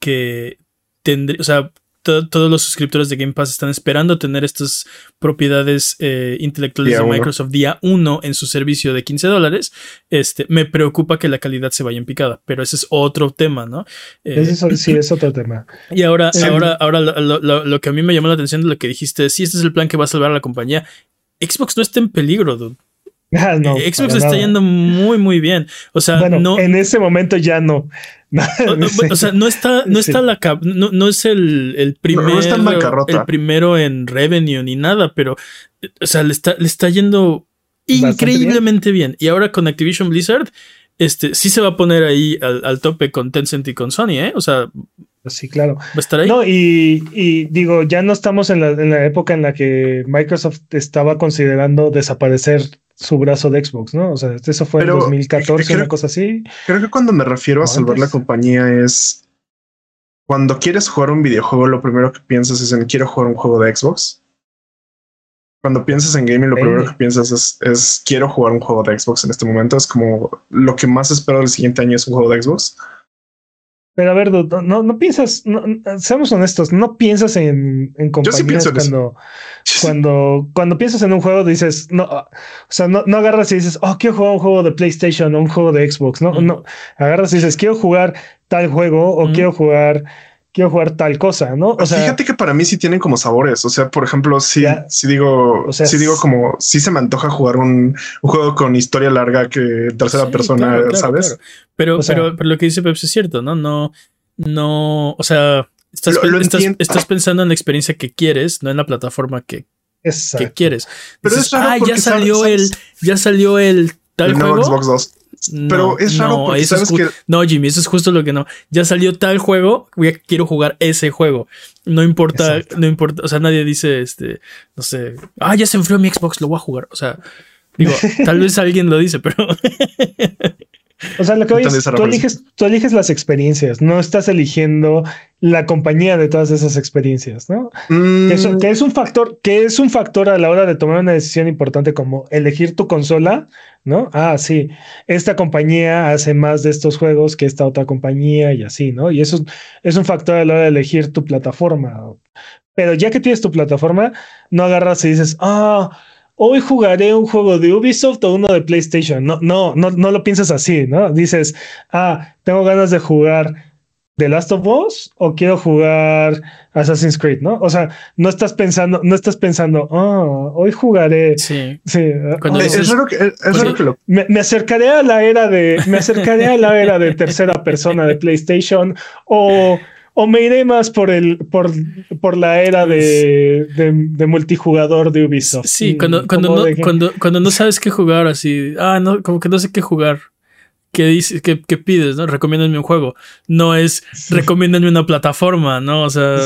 que tendría, o sea, todos los suscriptores de Game Pass están esperando tener estas propiedades eh, intelectuales de Microsoft día 1 en su servicio de 15 dólares. Este, me preocupa que la calidad se vaya en picada, pero ese es otro tema, ¿no? Eh, sí, es otro tema. Y ahora, ahora, ahora lo, que a mí me llamó la atención de lo que dijiste, si este es el plan que va a salvar a la compañía, Xbox no está en peligro, dude. Ah, no, eh, Xbox está yendo muy, muy bien. O sea, no. En ese momento ya no. o, sea, no está, no está la no, no, es el, el primero. el primero en revenue ni nada, pero o sea, le está, le está yendo increíblemente bien. Y ahora con Activision Blizzard, este sí se va a poner ahí al, tope con Tencent y con Sony, ¿eh? O sea. Sí, claro. Va a estar ahí. No, y, y digo, ya no estamos en la, en la época en la que Microsoft estaba considerando desaparecer su brazo de Xbox, ¿no? O sea, eso fue en 2014, una cosa así. Creo que cuando me refiero a salvar la compañía es cuando quieres jugar un videojuego, lo primero que piensas es en quiero jugar un juego de Xbox. Cuando piensas en gaming, lo primero que piensas es, es, quiero jugar un juego de Xbox en este momento. Es como lo que más espero el siguiente año es un juego de Xbox. Pero a ver, no, no piensas, seamos honestos, no piensas en, en compañías cuando, cuando, cuando piensas en un juego dices, no, o sea, no, no agarras y dices, oh, quiero jugar un juego de PlayStation o un juego de Xbox, no, no, agarras y dices, quiero jugar tal juego o quiero jugar quiero jugar tal cosa, ¿no? O sea, fíjate que para mí sí tienen como sabores. O sea, por ejemplo, sí, sí digo, o sea, sí digo como sí se me antoja jugar un, juego con historia larga que tercera persona, ¿sabes? Pero, pero, lo que dice Peps es cierto, ¿no? No, no, o sea, estás, estás, pensando en la experiencia que quieres, no en la plataforma que, que quieres. Pero ah, ya salió el, ya salió el tal juego. Xbox 2. Pero es raro porque sabes que. No, Jimmy, eso es justo lo que no. Ya salió tal juego, quiero jugar ese juego. No importa, no importa. O sea, nadie dice, este, no sé, ah, ya se enfrió mi Xbox, lo voy a jugar. O sea, digo, tal vez alguien lo dice, pero. O sea, lo que es, tú eliges, tú eliges las experiencias, no estás eligiendo la compañía de todas esas experiencias, ¿no? Mm. Que, es un factor, que es un factor a la hora de tomar una decisión importante como elegir tu consola, ¿no? Ah, sí, esta compañía hace más de estos juegos que esta otra compañía y así, ¿no? Y eso es un factor a la hora de elegir tu plataforma. Pero ya que tienes tu plataforma, no agarras y dices, ah, hoy jugaré un juego de Ubisoft o uno de PlayStation. No, no, no, no lo piensas así, ¿no? Dices, ah, tengo ganas de jugar The Last of Us o quiero jugar Assassin's Creed, ¿no? O sea, no estás pensando, no estás pensando, oh, hoy jugaré. Sí. sí es, raro que, es que lo... me, me, acercaré a la era de, me acercaré a la era de tercera persona de PlayStation o o me iré más por el por, por la era de, de, multijugador de Ubisoft. Sí, mm, cuando, cuando, no, cuando, cuando no sabes qué jugar, así, ah, no, como que no sé qué jugar. ¿Qué dices? ¿Qué, qué pides? ¿No? Recomiéndame un juego. No es recomiéndame una plataforma, ¿no? O sea.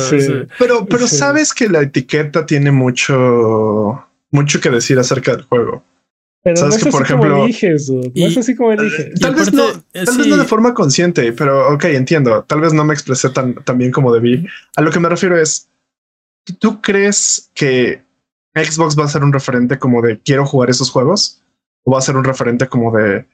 Pero, pero sabes que la etiqueta tiene mucho, mucho que decir acerca del juego. Pero no es así por ejemplo, como eliges, no es así como eliges. Tal, vez, no, tal vez no de forma consciente, pero ok, entiendo. Tal vez no me expresé tan, tan bien como debí. A lo que me refiero es, ¿tú crees que Xbox va a ser un referente como de quiero jugar esos juegos? ¿O va a ser un referente como de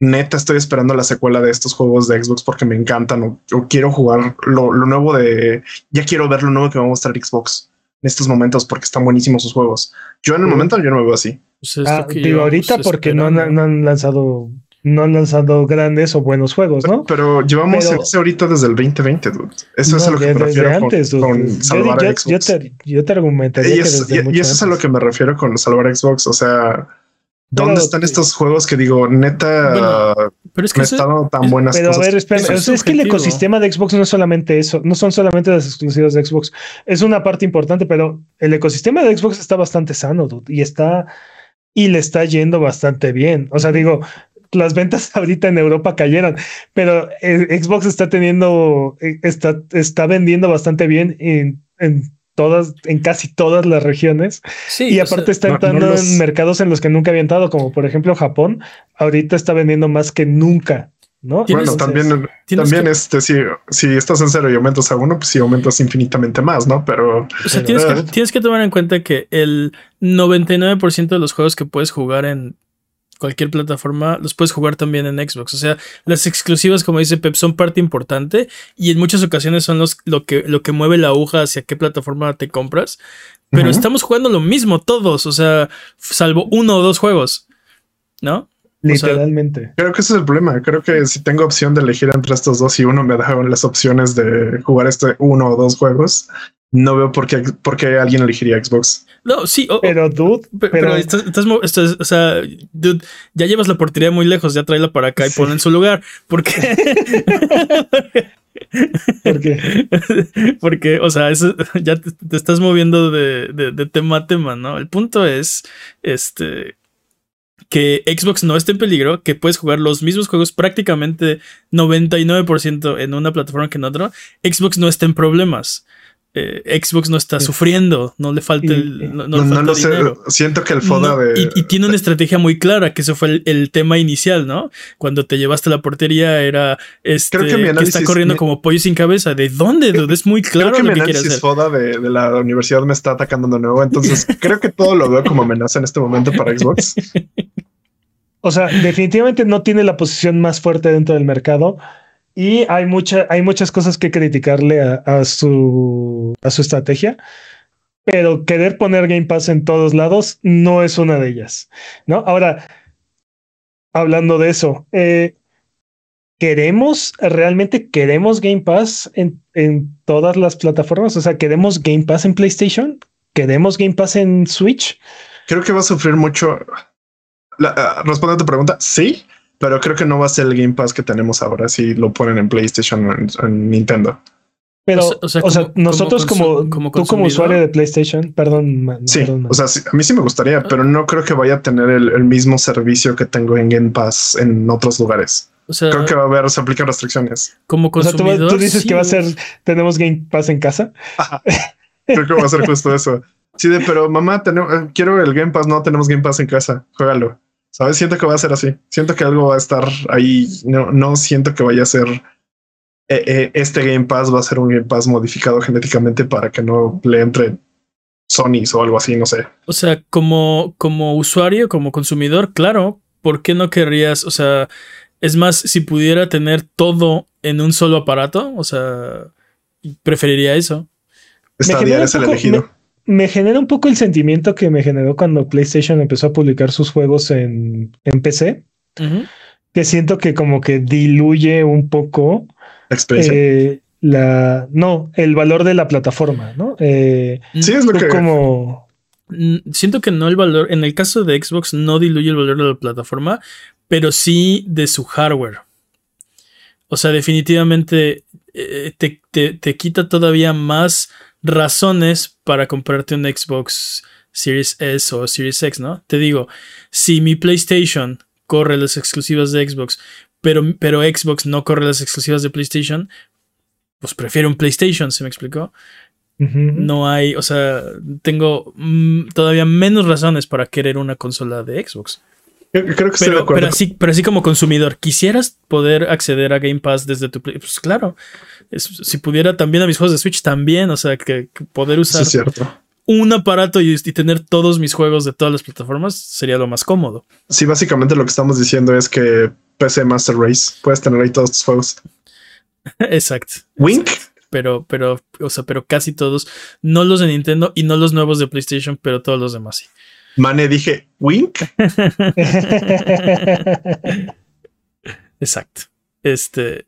neta estoy esperando la secuela de estos juegos de Xbox porque me encantan o, quiero jugar lo, lo, nuevo de ya quiero ver lo nuevo que va a mostrar Xbox en estos momentos porque están buenísimos sus juegos. Yo en el momento yo no me veo así. Pues ah, digo ahorita porque no han, no han, lanzado no han lanzado grandes o buenos juegos, ¿no? Pero, llevamos ese ahorita desde el 2020, dude. Eso es a lo que me refiero antes, con, salvar Xbox. Yo te, yo te argumentaría y, es, que y, eso es a lo que me refiero con salvar Xbox. O sea, ¿dónde están estos juegos que digo, neta, pero es que no tan buenas pero a ver, espera, es, que el ecosistema de Xbox no es solamente eso, no son solamente las exclusivas de Xbox. Es una parte importante, pero el ecosistema de Xbox está bastante sano, dude, y está y le está yendo bastante bien. O sea, digo, las ventas ahorita en Europa cayeron, pero eh, Xbox está teniendo, eh, está, está vendiendo bastante bien en, en todas, en casi todas las regiones. Sí, y aparte sea, está no- entrando no los- en mercados en los que nunca había entrado, como por ejemplo Japón. Ahorita está vendiendo más que nunca, ¿no? Bueno, Entonces, también, también que- este, si, si estás en cero y aumentas a uno, pues sí aumentas infinitamente más, ¿no? Pero O sea, tienes que, tienes que tomar en cuenta que el 99% de los juegos que puedes jugar en cualquier plataforma los puedes jugar también en Xbox. O sea, las exclusivas, como dice Pep, son parte importante y en muchas ocasiones son los, lo, que, lo que mueve la aguja hacia qué plataforma te compras. Pero estamos jugando lo mismo todos, o sea, salvo uno o dos juegos, ¿no? O sea- literalmente. creo que ese es el problema. Creo que si tengo opción de elegir entre estos dos y uno me dejaron las opciones de jugar este uno o dos juegos, no veo por qué, por qué alguien elegiría Xbox. No, sí, pero dude, Pe- Pero, pero, estás, estás o sea, dude, ya llevas la portería muy lejos, ya tráela para acá y Sí. ponla en su lugar. Porque, porque porque, o sea, eso, ya te, te estás moviendo de, de- de tema a tema, ¿no? El punto es, este, que Xbox no esté en peligro, que puedes jugar los mismos juegos prácticamente 99% en una plataforma que en otra. Xbox no está en problemas. Eh, Xbox no está Sí. sufriendo, no le falta el, y- no, no No, le no falta lo sé. dinero. Siento que el FODA No, de. y, y tiene una estrategia muy clara, que eso fue el, el tema inicial, ¿no? Cuando te llevaste a la portería era este Creo que mi está análisis- corriendo mi- como pollo sin cabeza. ¿De dónde? dude? Es muy claro creo que mi lo que quiere análisis hacer. FODA de, de la universidad me está atacando de nuevo. Entonces creo que todo lo veo como amenaza en este momento para Xbox. O sea, definitivamente no tiene la posición más fuerte dentro del mercado y hay, mucha, hay muchas cosas que criticarle a, su, a su estrategia, pero querer poner Game Pass en todos lados no es una de ellas, ¿no? Ahora, hablando de eso, eh, ¿queremos, realmente queremos Game Pass en, en todas las plataformas? O sea, ¿queremos Game Pass en PlayStation? ¿Queremos Game Pass en Switch? Creo que va a sufrir mucho. La, ah, a tu pregunta, sí, pero creo que no va a ser el Game Pass que tenemos ahora si lo ponen en PlayStation o en, en Nintendo. Pero, O o sea- o sea, como- nosotros como como, tú como usuario de PlayStation, perdón, man, Sí, perdón, man. o sea, sí, a mí sí me gustaría, pero no creo que vaya a tener el, el mismo servicio que tengo en Game Pass en otros lugares. O sea, Creo que va a haber, se aplican restricciones. como O sea, tú, consumidor. tú dices sí, que va a ser, tenemos Game Pass en casa. Creo que va a ser justo eso. Sí, de, pero mamá, tenemos, eh, quiero el Game Pass, no tenemos Game Pass en casa, juégalo. ¿Sabes? Siento que va a ser así. Siento que algo va a estar ahí. No, no siento que vaya a ser eh, eh, este Game Pass va a ser un Game Pass modificado genéticamente para que no le entre Sony o algo así, no sé. O sea, como, como usuario, como consumidor, claro, ¿por qué no querrías? O sea, es más, si pudiera tener todo en un solo aparato, o sea, preferiría eso. Stadia genera es el elegido. Me genera un poco el sentimiento que me generó cuando PlayStation empezó a publicar sus juegos en, en PC, que siento que como que diluye un poco La experiencia. eh, la, no, el valor de la plataforma, ¿no? Eh, sí, es lo que. como, Mm, Siento que no el valor, en el caso de Xbox, no diluye el valor de la plataforma, pero sí de su hardware. O sea, definitivamente eh, te, te- te quita todavía más razones para comprarte un Xbox Series S o Series X, ¿no? Te digo, si mi PlayStation corre las exclusivas de Xbox, pero, pero Xbox no corre las exclusivas de PlayStation, pues prefiero un PlayStation, ¿se me explicó? No hay, o sea, tengo mm, todavía menos razones para querer una consola de Xbox. Creo creo que estoy de Pero, acuerdo. pero, así, pero así como consumidor, ¿quisieras poder acceder a Game Pass desde tu Play? Pues claro. Es- si pudiera también a mis juegos de Switch, también. O sea, que, que poder usar un aparato y, y tener todos mis juegos de todas las plataformas sería lo más cómodo. Sí, básicamente lo que estamos diciendo es que PC Master Race puedes tener ahí todos tus juegos. Exacto. Wink. Pero, pero, o sea, pero casi todos. No los de Nintendo y no los nuevos de PlayStation, pero todos los demás sí. Mane, dije Wink. Exacto. Este,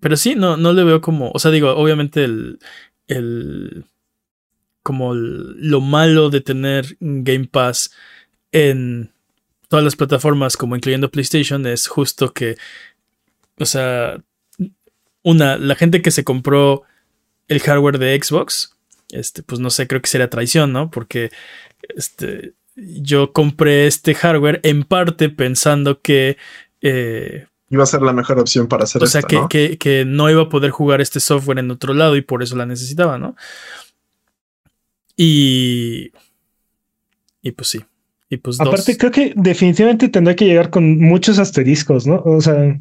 pero sí, no, no le veo como, o sea, digo, obviamente el, el, como el- lo malo de tener Game Pass en todas las plataformas, como incluyendo PlayStation, es justo que, o sea, una, la gente que se compró el hardware de Xbox, este, pues no sé, creo que sería traición, ¿no? Porque, este, yo compré este hardware en parte pensando que eh, iba a ser la mejor opción para hacer O sea, que, ¿no? Que, que, no iba a poder jugar este software en otro lado y por eso la necesitaba, ¿no? Y. Y pues sí. Y pues Aparte, creo que definitivamente tendrá que llegar con muchos asteriscos, ¿no? O sea.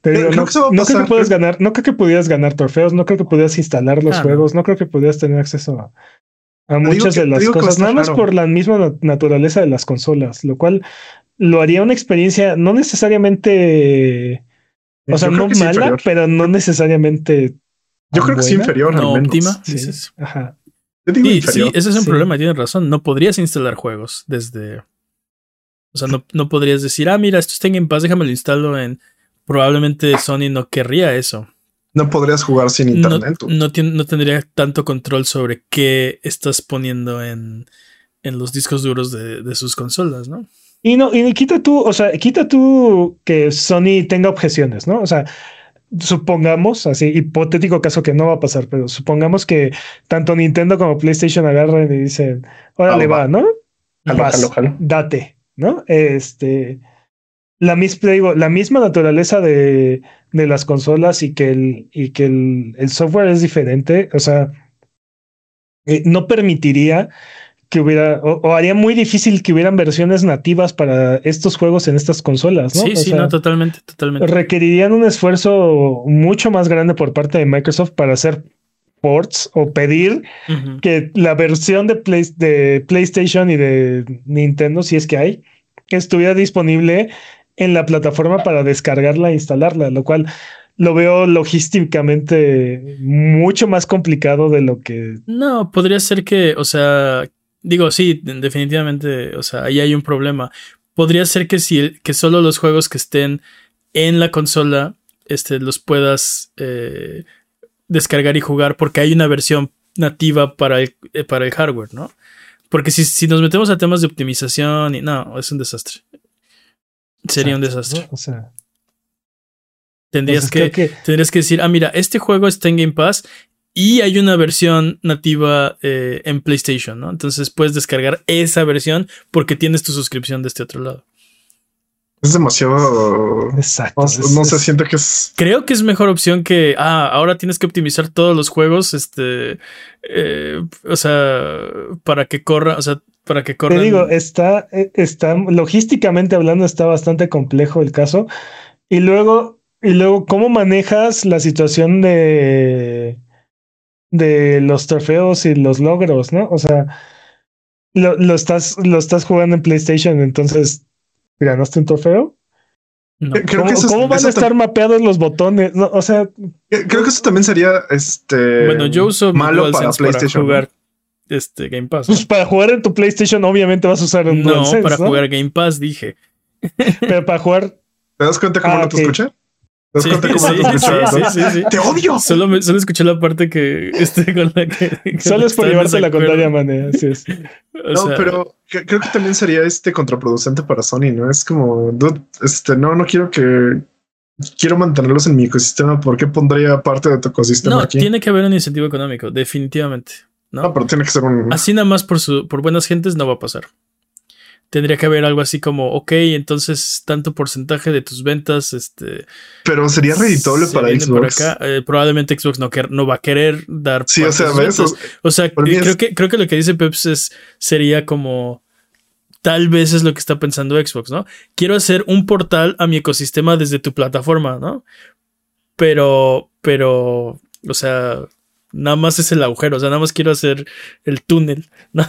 Te digo, no, creo no, creo que puedas ganar, no creo que pudieras ganar trofeos, no creo que pudieras instalar los ah, juegos, no. no. creo que pudieras tener acceso a, a muchas que, de las cosas, nada más por la misma naturaleza de las consolas, lo cual lo haría una experiencia no necesariamente, o sea, no mala, inferior. pero no necesariamente. Yo creo que es inferior, no al óptima. Sí. dices. Ajá. Sí, sí, ese es un sí. problema, tienes razón. No podrías instalar juegos desde. O sea, no, no podrías decir, ah, mira, esto está en Game Pass, déjame lo instalo en. Probablemente Sony no querría eso. No podrías jugar sin internet. No, no, no, tendría tanto control sobre qué estás poniendo en, en los discos duros de, de sus consolas, ¿no? Y no, y quita tú, o sea, quita tú que Sony tenga objeciones, ¿no? O sea, supongamos, así, hipotético caso que no va a pasar, pero supongamos que tanto Nintendo como PlayStation agarran y dicen, órale, ah, va, va, ¿no? Jalo, Vas, jalo, jalo. date, ¿no? Este, la misma, digo, la misma naturaleza de, de las consolas y que el, y que el, el software es diferente, o sea, eh, no permitiría que hubiera, o, o, haría muy difícil que hubieran versiones nativas para estos juegos en estas consolas, ¿no? Sí, o sí, sea, no, totalmente, totalmente. Requerirían un esfuerzo mucho más grande por parte de Microsoft para hacer ports o pedir uh -huh. que la versión de, Play, de PlayStation y de Nintendo, si es que hay, estuviera disponible en la plataforma para descargarla e instalarla, lo cual lo veo logísticamente mucho más complicado de lo que. No, podría ser que, o sea, digo, sí, definitivamente, o sea, ahí hay un problema. Podría ser que si que solo los juegos que estén en la consola, este, los puedas eh, descargar y jugar, porque hay una versión nativa para el, eh, para el hardware, ¿no? Porque si, si nos metemos a temas de optimización y no, es un desastre. Sería un desastre. ¿no? O sea, tendrías, que, que, tendrías que decir, ah, mira, este juego está en Game Pass y hay una versión nativa eh, en PlayStation, ¿no? Entonces puedes descargar esa versión porque tienes tu suscripción de este otro lado. Es demasiado. Exacto. No, no es, se siente que es. Creo que es mejor opción que. Ah, ahora tienes que optimizar todos los juegos. Este. Eh, o sea, para que corra. O sea, para que corra. Te digo, está, está. Logísticamente hablando, está bastante complejo el caso. Y luego. Y luego, ¿cómo manejas la situación de. de los trofeos y los logros, ¿no? O sea. Lo, lo estás, lo estás jugando en PlayStation, entonces ¿Ganaste un trofeo? No. Creo ¿Cómo, que eso, ¿cómo van eso a estar mapeados los botones? No, o sea, creo que eso también sería este bueno, yo uso malo para PlayStation. Para jugar este Game Pass. Pues para jugar en tu PlayStation, obviamente vas a usar un No, DualSense, para ¿no? jugar Game Pass, dije. Pero para jugar. ¿Te das cuenta cómo Ah, no te ok. escuché? ¿Te das Sí, cuenta cómo sí, no te escuché? sí, sí, sí. ¡Te odio! Solo, me, solo escuché la parte que este con la que. Solo es por llevarse la contraria, man. Así es. O No, sea, pero creo que también sería este contraproducente para Sony, ¿no? Es como, dude, este, no, no quiero que quiero mantenerlos en mi ecosistema. ¿Por qué pondría parte de tu ecosistema No, aquí? tiene que haber un incentivo económico, definitivamente. ¿No? No, pero tiene que ser un. Así nada más por, su, por buenas gentes no va a pasar. Tendría que haber algo así como, ok, entonces tanto porcentaje de tus ventas, este, Pero sería reditable se para Xbox. acá. Eh, probablemente Xbox no, va a querer dar. Sí, o sea, ventas. O sea, creo, es- que, creo que lo que dice Peps es, sería como. Tal vez es lo que está pensando Xbox, ¿no? Quiero hacer un portal a mi ecosistema desde tu plataforma, ¿no? Pero, pero, o sea, nada más es el agujero, o sea, nada más quiero hacer el túnel, ¿no?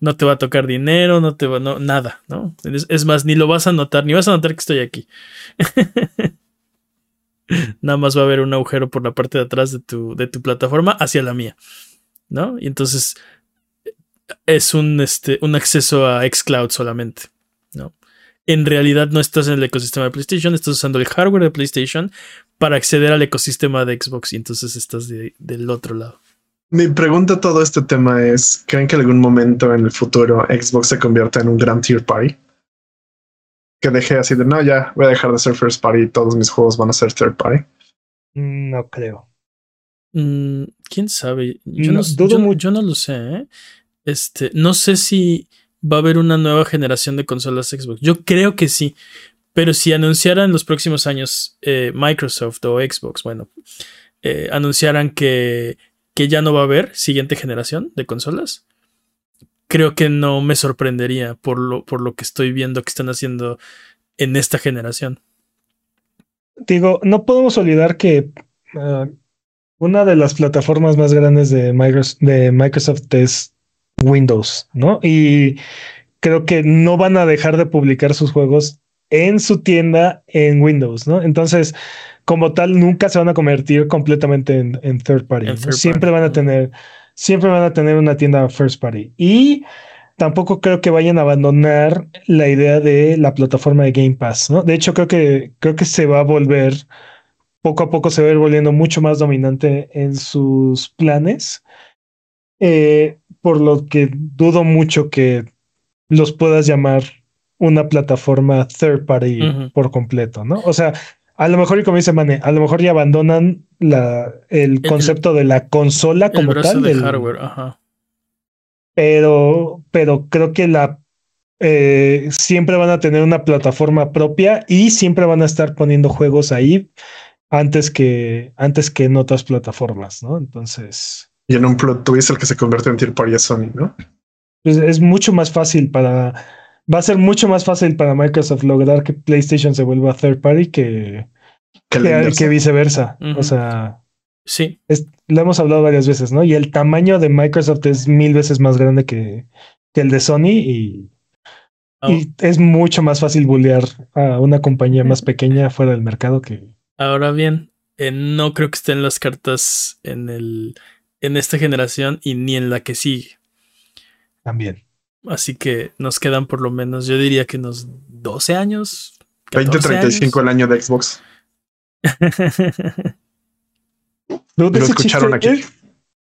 No te va a tocar dinero, no te va, no, nada, ¿no? Es, más, ni lo vas a notar, ni vas a notar que estoy aquí. nada más va a haber un agujero por la parte de atrás de tu, de tu plataforma hacia la mía, ¿no? Y entonces es un, este, un acceso a xCloud solamente, ¿no? En realidad no estás en el ecosistema de PlayStation, estás usando el hardware de PlayStation para acceder al ecosistema de Xbox y entonces estás de- del otro lado. Mi pregunta a todo este tema es: ¿creen que en algún momento en el futuro Xbox se convierta en un gran tier party? Que deje así de no, ya voy a dejar de ser first party y todos mis juegos van a ser third party. No creo. Mm, ¿Quién sabe? Yo No, no, dudo yo, mucho. yo no lo sé. ¿eh? Este, no sé si va a haber una nueva generación de consolas Xbox. Yo creo que sí. Pero si anunciaran los próximos años eh, Microsoft o Xbox, bueno, eh, anunciaran que, que ya no va a haber siguiente generación de consolas, creo que no me sorprendería por lo, por lo que estoy viendo que están haciendo en esta generación. Digo, no podemos olvidar que uh, una de las plataformas más grandes de Microsoft es Windows, ¿no? Y creo que no van a dejar de publicar sus juegos en su tienda en Windows, ¿no? Entonces, como tal, nunca se van a convertir completamente en, third party. siempre van a tener, siempre van a tener una tienda first party. Y tampoco creo que vayan a abandonar la idea de la plataforma de Game Pass, ¿no? De hecho, creo que, creo que se va a volver, poco a poco se va a ir volviendo mucho más dominante en sus planes. Eh, por lo que dudo mucho que los puedas llamar una plataforma third party por completo, ¿no? O sea, a lo mejor, y como dice Mane, a lo mejor ya abandonan la, el, concepto de la consola como tal. del hardware, ajá. Pero, pero creo que la eh, siempre van a tener una plataforma propia y siempre van a estar poniendo juegos ahí antes que, antes que en otras plataformas, ¿no? Entonces. Y en un plot twist el que se convierte en tier party a Sony, ¿no? Pues es mucho más fácil para va a ser mucho más fácil para Microsoft lograr que PlayStation se vuelva third party que, que, viceversa. O sea, sí. lo hemos hablado varias veces, ¿no? Y el tamaño de Microsoft es mil veces más grande que, que el de Sony y, oh. y es mucho más fácil bullear a una compañía más pequeña fuera del mercado que. Ahora bien, eh, no creo que estén las cartas en el en esta generación y ni en la que sigue. También. Así que nos quedan por lo menos, yo diría que unos 12 años. 2035 el año de Xbox. Lo escucharon aquí.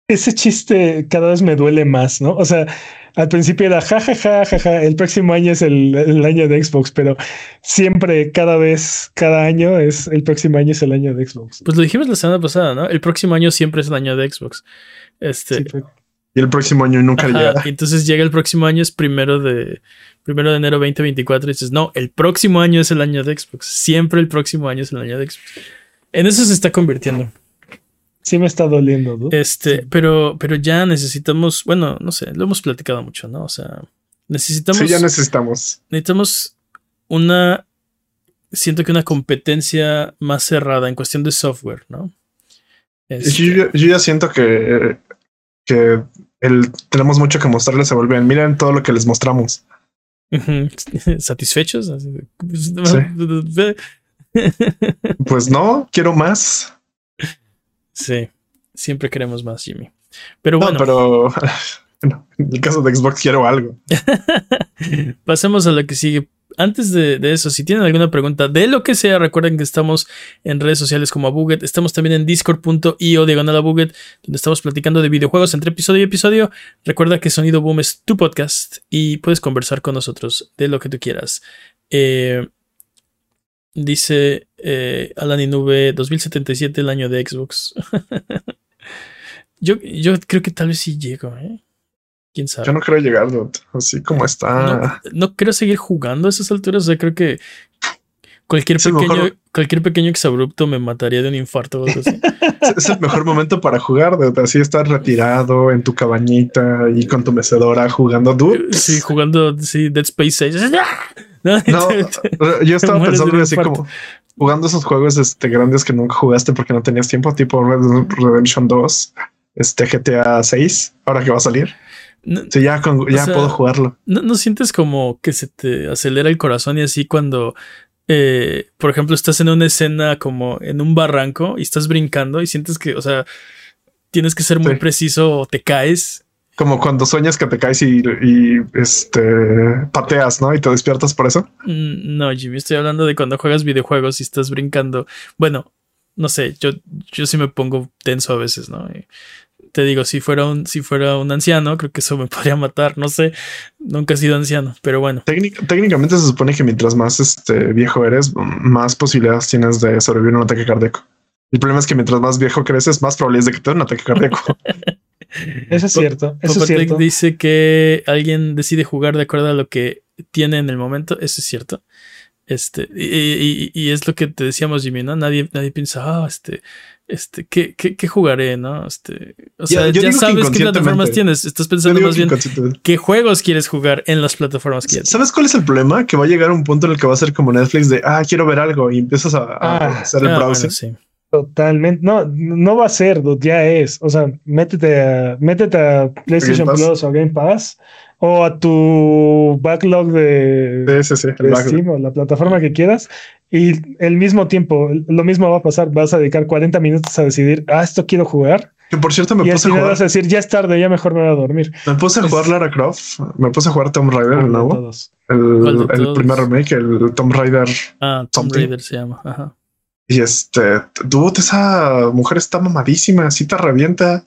ese chiste cada vez me duele más, ¿no? O sea, al principio era jajaja, ja, el próximo año es el, el, año de Xbox, pero siempre, cada vez, cada año es el próximo año es el año de Xbox. Pues lo dijimos la semana pasada, ¿no? El próximo año siempre es el año de Xbox. Este, y el próximo año nunca llega. entonces llega el próximo año, es primero de, primero de enero 2024. Y dices, no, el próximo año es el año de Xbox. Siempre el próximo año es el año de Xbox. En eso se está convirtiendo. Sí me está doliendo, ¿no? Este, pero, pero ya necesitamos, bueno, no sé, lo hemos platicado mucho, ¿no? O sea, necesitamos. Sí, ya necesitamos. Necesitamos una. Siento que una competencia más cerrada en cuestión de software, ¿no? Yo, yo, ya siento que, que el, tenemos mucho que mostrarles se vuelven. Miren todo lo que les mostramos. ¿Satisfechos? pues no, quiero más. Sí, siempre queremos más, Jimmy. Pero bueno. pero en el caso de Xbox quiero algo. Pasemos a lo que sigue antes de, eso, si tienen alguna pregunta de lo que sea, recuerden que estamos en redes sociales como Abuget. Estamos también en discord.io diagonal Abuget, donde estamos platicando de videojuegos entre episodio y episodio. Recuerda que Sonido Boom es tu podcast y puedes conversar con nosotros de lo que tú quieras. Eh, dice eh, Alan y Nube 2077, el año de Xbox. yo, yo creo que tal vez sí llego, ¿eh? Yo no creo llegar, así como está. No, quiero seguir jugando a esas alturas. O sea, creo que cualquier pequeño, cualquier pequeño exabrupto me mataría de un infarto. es el mejor momento para jugar, de así estar retirado en tu cabañita y con tu mecedora jugando Dude. Sí, jugando sí, Dead Space 6. No, yo estaba pensando así como jugando esos juegos este, grandes que nunca jugaste porque no tenías tiempo, tipo Red Redemption 2, este GTA 6, ahora que va a salir. Sí, ya, ya puedo jugarlo. ¿no, sientes como que se te acelera el corazón y así cuando, eh, por ejemplo, estás en una escena como en un barranco y estás brincando y sientes que, o sea, tienes que ser muy preciso o te caes como cuando sueñas que te caes y, este pateas, ¿no? Y te despiertas por eso. Mm, no, Jimmy, estoy hablando de cuando juegas videojuegos y estás brincando. Bueno, no sé, yo, yo sí me pongo tenso a veces, ¿no? Te digo, si fuera un, si fuera un anciano, creo que eso me podría matar. No sé, nunca he sido anciano, pero bueno. técnicamente se supone que mientras más este, viejo eres, más posibilidades tienes de sobrevivir a un ataque cardíaco. El problema es que mientras más viejo creces, más probabilidades de que te un ataque cardíaco. Eso es cierto. Eso es cierto. dice que alguien decide jugar de acuerdo a lo que tiene en el momento. Eso es cierto. Este, y, y- y es lo que te decíamos, Jimmy, ¿no? Nadie, nadie piensa, ah, este, este, ¿qué, qué, qué jugaré, no? Este, o sea, yo ya sabes qué plataformas tienes. Estás pensando más bien qué juegos quieres jugar en las plataformas que ¿Sabes cuál es el problema? Que va a llegar un punto en el que va a ser como Netflix de, ah, quiero ver algo y empiezas a, a Ah, hacer el Ah, bueno, sí. Totalmente. No, no va a ser, dude, ya es. O sea, métete a, métete a PlayStation. Plus o Game Pass o a tu backlog de, Sí, sí, sí, el de backlog. Steam o la plataforma que quieras. Y el mismo tiempo, lo mismo va a pasar. Vas a dedicar 40 minutos a decidir, ah, esto quiero jugar. Que por cierto me y al puse a jugar, vas a decir, ya es tarde, ya mejor me voy a dormir. me puse a es- jugar Lara Croft, me puse a jugar Tomb Raider, el nuevo, el, ¿Cuál de el primer remake, el Tomb Raider. Ah, Tomb. Raider se llama. Ajá. Y este, dude, esa mujer está mamadísima, así te revienta,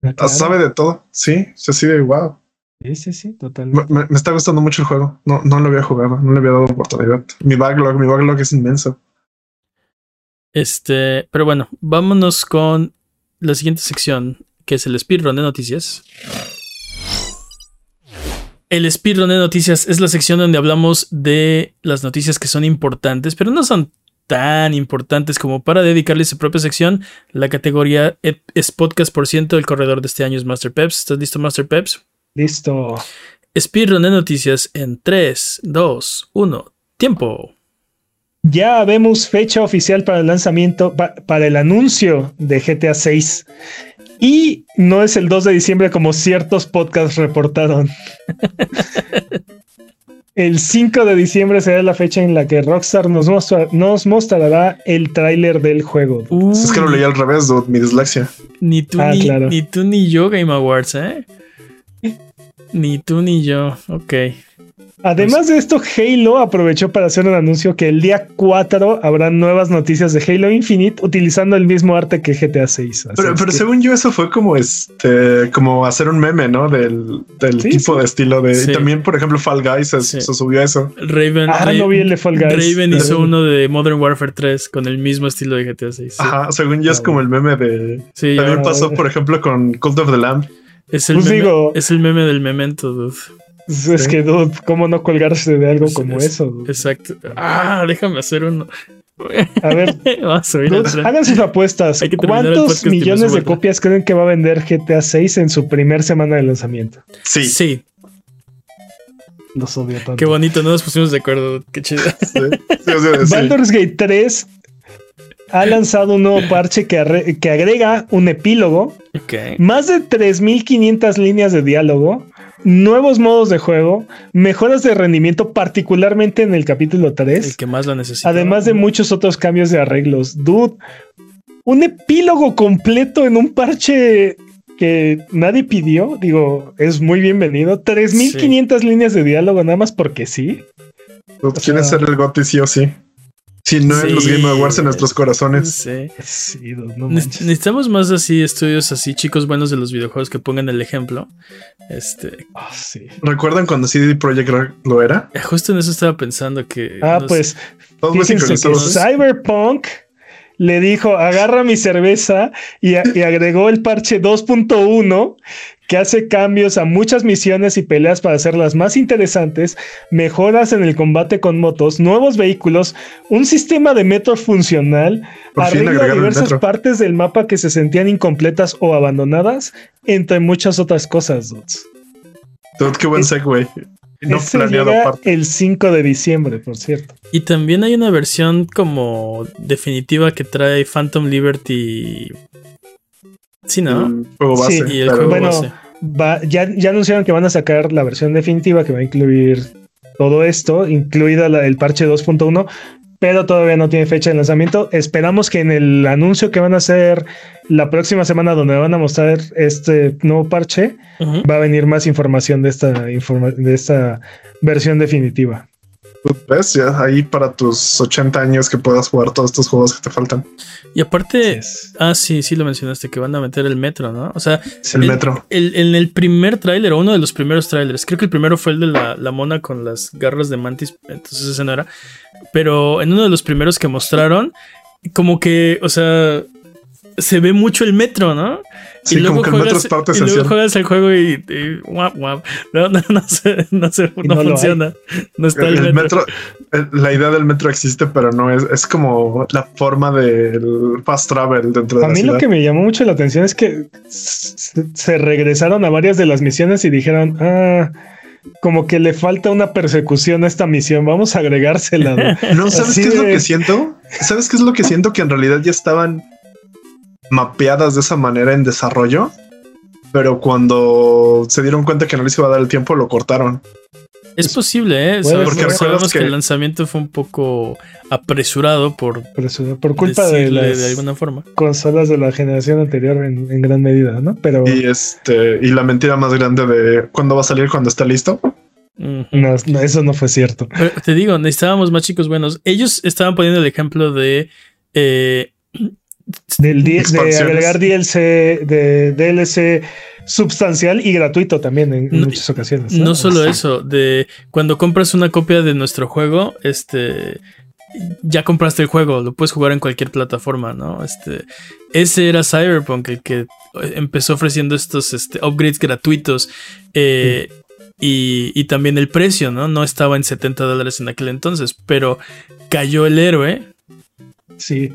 claro. sabe de todo. Sí, es así de wow. Sí, sí, sí, Me, totalmente. me- me está gustando mucho el juego. No, no lo había jugado, no le había dado oportunidad. Mi backlog, mi backlog es inmenso. Este, pero bueno, vámonos con la siguiente sección, que es el speedrun de noticias. El speedrun de noticias es la sección donde hablamos de las noticias que son importantes, pero no son tan importantes como para dedicarle su propia sección. La categoría es podcast por ciento. El corredor de este año es Master Peps. ¿Estás listo, Master Peps? Listo. Speedrun de noticias en 3, 2, 1. Tiempo. Ya vemos fecha oficial para el lanzamiento, pa- para el anuncio de GTA 6. Y no es el 2 de diciembre como ciertos podcasts reportaron. el 5 de diciembre será la fecha en la que Rockstar nos, mostra- nos mostrará el tráiler del juego. Es que lo leí al revés, dude, mi dislexia. Ni tú, Ah, ni, claro. ni tú ni yo, Game Awards, ¿eh? Ni tú ni yo. Ok. Además de esto, Halo aprovechó para hacer un anuncio que el día 4 habrá nuevas noticias de Halo Infinite utilizando el mismo arte que GTA 6. Así Pero, es pero que- según yo, eso fue como este, como hacer un meme, ¿no? Del, del Sí, tipo sí. de estilo de. Sí. Y también, por ejemplo, Fall Guys se, Sí. se subió a eso. Raven, Ah, Raven, no vi el de Fall Guys. Raven hizo uno de Modern Warfare 3 con el mismo estilo de GTA 6. Sí, Ajá, según yo es Ah, como el meme de. Sí, También Ah, pasó, bueno. por ejemplo, con Cult of the Lamb. Es, el Pues meme, digo- es el meme del memento, dude. Es Sí. que, dude, ¿cómo no colgarse de algo Es- como es- eso? dude? Exacto. Ah, déjame hacer uno. A ver, dude, hagan sus apuestas. ¿Cuántos millones de copias creen que va a vender GTA 6 en su primer semana de lanzamiento? Sí. sí. Los odio tanto. qué bonito, no nos pusimos de acuerdo. Qué chido. sí, sí, sí. Baldur's Gate 3 ha lanzado un nuevo parche que, arre- que agrega un epílogo, más de 3.500 líneas de diálogo, nuevos modos de juego, mejoras de rendimiento, particularmente en el capítulo 3. El que más lo necesita. Además de muchos otros cambios de arreglos. Dude, un epílogo completo en un parche que nadie pidió. Digo, es muy bienvenido. 3500 líneas de diálogo, nada más porque sí. ¿Quieren ser el GOTY sí o sí? Si no en los. Game Awards en nuestros corazones. Sí. Sí, dude, no Ne- manches. Necesitamos más así estudios así, chicos buenos de los videojuegos que pongan el ejemplo. Este, Ah, sí. ¿Recuerdan cuando CD Projekt lo era? eh, justo en eso estaba pensando que. Ah, no pues fíjense que. Cyberpunk le dijo, agarra mi cerveza y agregó el parche 2.1 que hace cambios a muchas misiones y peleas para hacerlas más interesantes, mejoras en el combate con motos, nuevos vehículos, un sistema de metro funcional, Por fin arreglo a agregaron el diversas metro. partes del mapa que se sentían incompletas o abandonadas, entre muchas otras cosas. dudes. Dude, qué buen segue. No Ese planeado aparte. el 5 de diciembre, por cierto. Y también hay una versión como definitiva que trae Phantom Liberty. Sí, ¿no? El juego base. Sí, Y el juego bueno, base. Va- ya, ya anunciaron que van a sacar la versión definitiva que va a incluir todo esto, incluida la, el parche 2.1, pero todavía no tiene fecha de lanzamiento. Esperamos que en el anuncio que van a hacer la próxima semana, donde van a mostrar este nuevo parche, va a venir más información de esta, informa- de esta versión definitiva. Dude, ¿Ves? Ya ahí para tus 80 años que puedas jugar todos estos juegos que te faltan. Y aparte. Es- Ah, sí, sí lo mencionaste, que van a meter el metro, ¿no? O sea, El El- metro. el- en el primer tráiler, o uno de los primeros tráilers, creo que el primero fue el de la, la mona con las garras de mantis, entonces ese no era. Pero en uno de los primeros que mostraron, como que, o sea, se ve mucho el metro, ¿no? Sí, y luego, como que el metro juegas, es parte y luego juegas el juego y, y guap, guap. No, no, no, se- no, se- no funciona. No está El, el, metro. metro, el- la idea del metro existe, pero no es, es como la forma del fast travel dentro de A la mí ciudad. lo que me llamó mucho la atención es que se regresaron a varias de las misiones y dijeron, ah, como que le falta una persecución a esta misión, vamos a agregársela. ¿no? No, ¿sabes Así qué es lo que siento? ¿Sabes qué es lo que siento? Que en realidad ya estaban mapeadas de esa manera en desarrollo, pero cuando se dieron cuenta que no les iba a dar el tiempo, lo cortaron. Es posible, ¿eh? Puede Sabemos, que... que- el lanzamiento fue un poco apresurado por, Por, culpa de las de alguna forma. consolas de la generación anterior en, en gran medida, ¿no? Pero Y este, y la mentira más grande de cuándo va a salir cuando esté listo. No, no, eso no fue cierto. Pero te digo, necesitábamos más chicos buenos. Ellos estaban poniendo el ejemplo de eh, Del de agregar DLC, de DLC substancial y gratuito también en, en No- muchas ocasiones. no solo eso, de cuando compras una copia de nuestro juego, este ya compraste el juego, lo puedes jugar en cualquier plataforma, ¿no? Este ese era Cyberpunk el que empezó ofreciendo estos este, upgrades gratuitos eh, y, y también el precio, ¿no? No estaba en 70 dólares en aquel entonces, pero cayó el héroe Sí,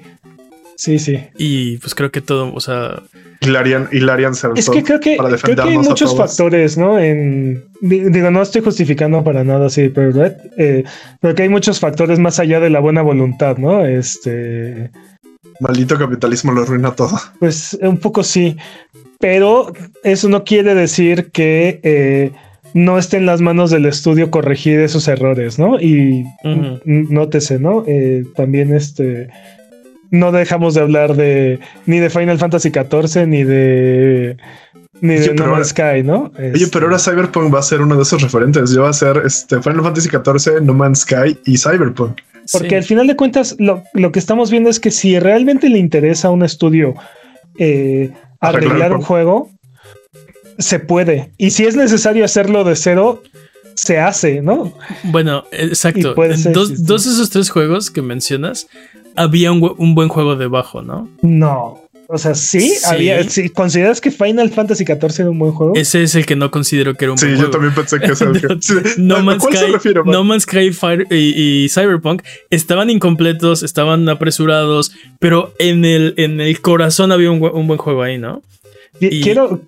sí, sí. y pues creo que todo, o sea, Hilarian, Hilarian se Es que creo que, para creo que hay muchos factores, ¿no? En, di- digo, no estoy justificando para nada así, pero eh, pero que hay muchos factores más allá de la buena voluntad, ¿no? Este, Maldito capitalismo lo arruina todo. pues un poco sí, pero eso no quiere decir que eh, no esté en las manos del estudio corregir esos errores, ¿no? Y n- nótese, ¿no? Eh, también este no dejamos de hablar de ni de Final Fantasy XIV ni de ni Oye, de No ahora- Man's Sky, ¿no? Oye, Este, pero ahora Cyberpunk va a ser uno de esos referentes. Ya va a ser este Final Fantasy XIV, No Man's Sky y Cyberpunk. Porque sí. al final de cuentas, lo, lo que estamos viendo es que si realmente le interesa a un estudio eh, Arreglar un juego, se puede. Y si es necesario hacerlo de cero, se hace, ¿no? Bueno, exacto. Dos, sí, sí. dos de esos tres juegos que mencionas, había un, un buen juego debajo, ¿no? No. O sea, sí, Sí. había. Si consideras que Final Fantasy XIV era un buen juego, Ese es el que no considero que era un Sí, buen yo juego. también pensé que eso. Sí, No ¿a Man's Sky, no Man's Sky Fire y, y Cyberpunk estaban incompletos, estaban apresurados, pero en el, en el corazón había un, un buen juego ahí, ¿no? y- quiero.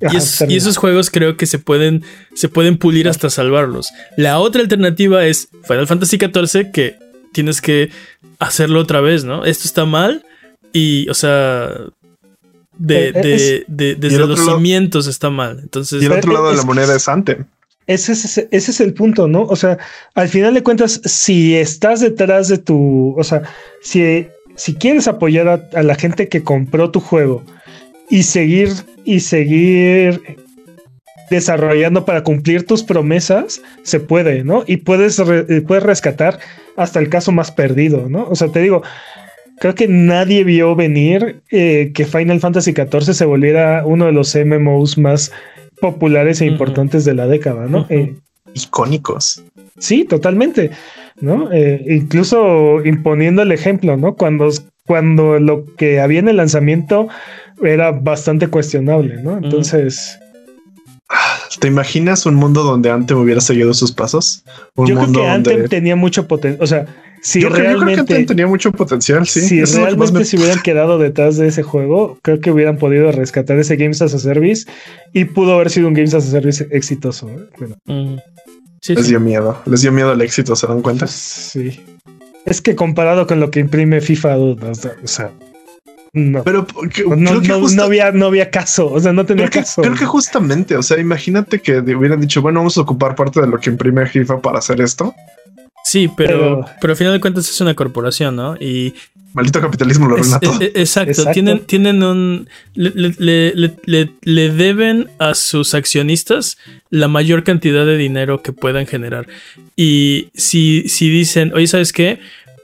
Y, es- y esos juegos creo que se pueden, se pueden pulir hasta salvarlos. La otra alternativa es Final Fantasy XIV, que tienes que hacerlo otra vez, ¿no? Esto está mal y, o sea, de, Eh, de- es- de- Y desde los lado- cimientos está mal. Entonces, Y el otro Eh, lado de la moneda es Anthem. Ese es, ese, ese es el punto, ¿no? O sea, al final de cuentas, si estás detrás de tu, o sea, si, si quieres apoyar a, a la gente que compró tu juego y seguir y seguir desarrollando para cumplir tus promesas, se puede, ¿no? Y puedes, re- eh, puedes rescatar hasta el caso más perdido, ¿no? O sea, te digo, creo que nadie vio venir eh, que Final Fantasy XIV se volviera uno de los MMOs más populares e importantes de la década, ¿no? Eh, Icónicos. sí, totalmente, ¿no? Eh, incluso imponiendo el ejemplo, ¿no? Cuando, cuando lo que había en el lanzamiento era bastante cuestionable, ¿no? Entonces, ¿Te imaginas un mundo donde Anthem hubiera seguido sus pasos? Un yo creo mundo que Anthem donde. tenía mucho potencial, o sea, si yo, creo, yo creo que realmente... Anthem tenía mucho potencial, sí. si Eso realmente me- se hubieran quedado detrás de ese juego, creo que hubieran podido rescatar ese Games as a Service y pudo haber sido un Games as a Service exitoso. ¿eh? Bueno, mm, sí, Les sí. dio miedo. Les dio miedo el éxito, ¿se dan cuenta? sí. Es que comparado con lo que imprime FIFA, o sea, no. Pero que- no, creo que no- justo- no había, no había caso, o sea, no tenía Creo que, caso. creo que justamente, o sea, imagínate que hubieran dicho, bueno, vamos a ocupar parte de lo que imprime FIFA para hacer esto. Sí, pero, Pero- pero al final de cuentas es una corporación, ¿no? Y Maldito capitalismo lo arruina todo. exacto, Exacto. Tienen, tienen un. Le- le- le- le deben a sus accionistas la mayor cantidad de dinero que puedan generar. Y si, si dicen, oye, ¿sabes qué?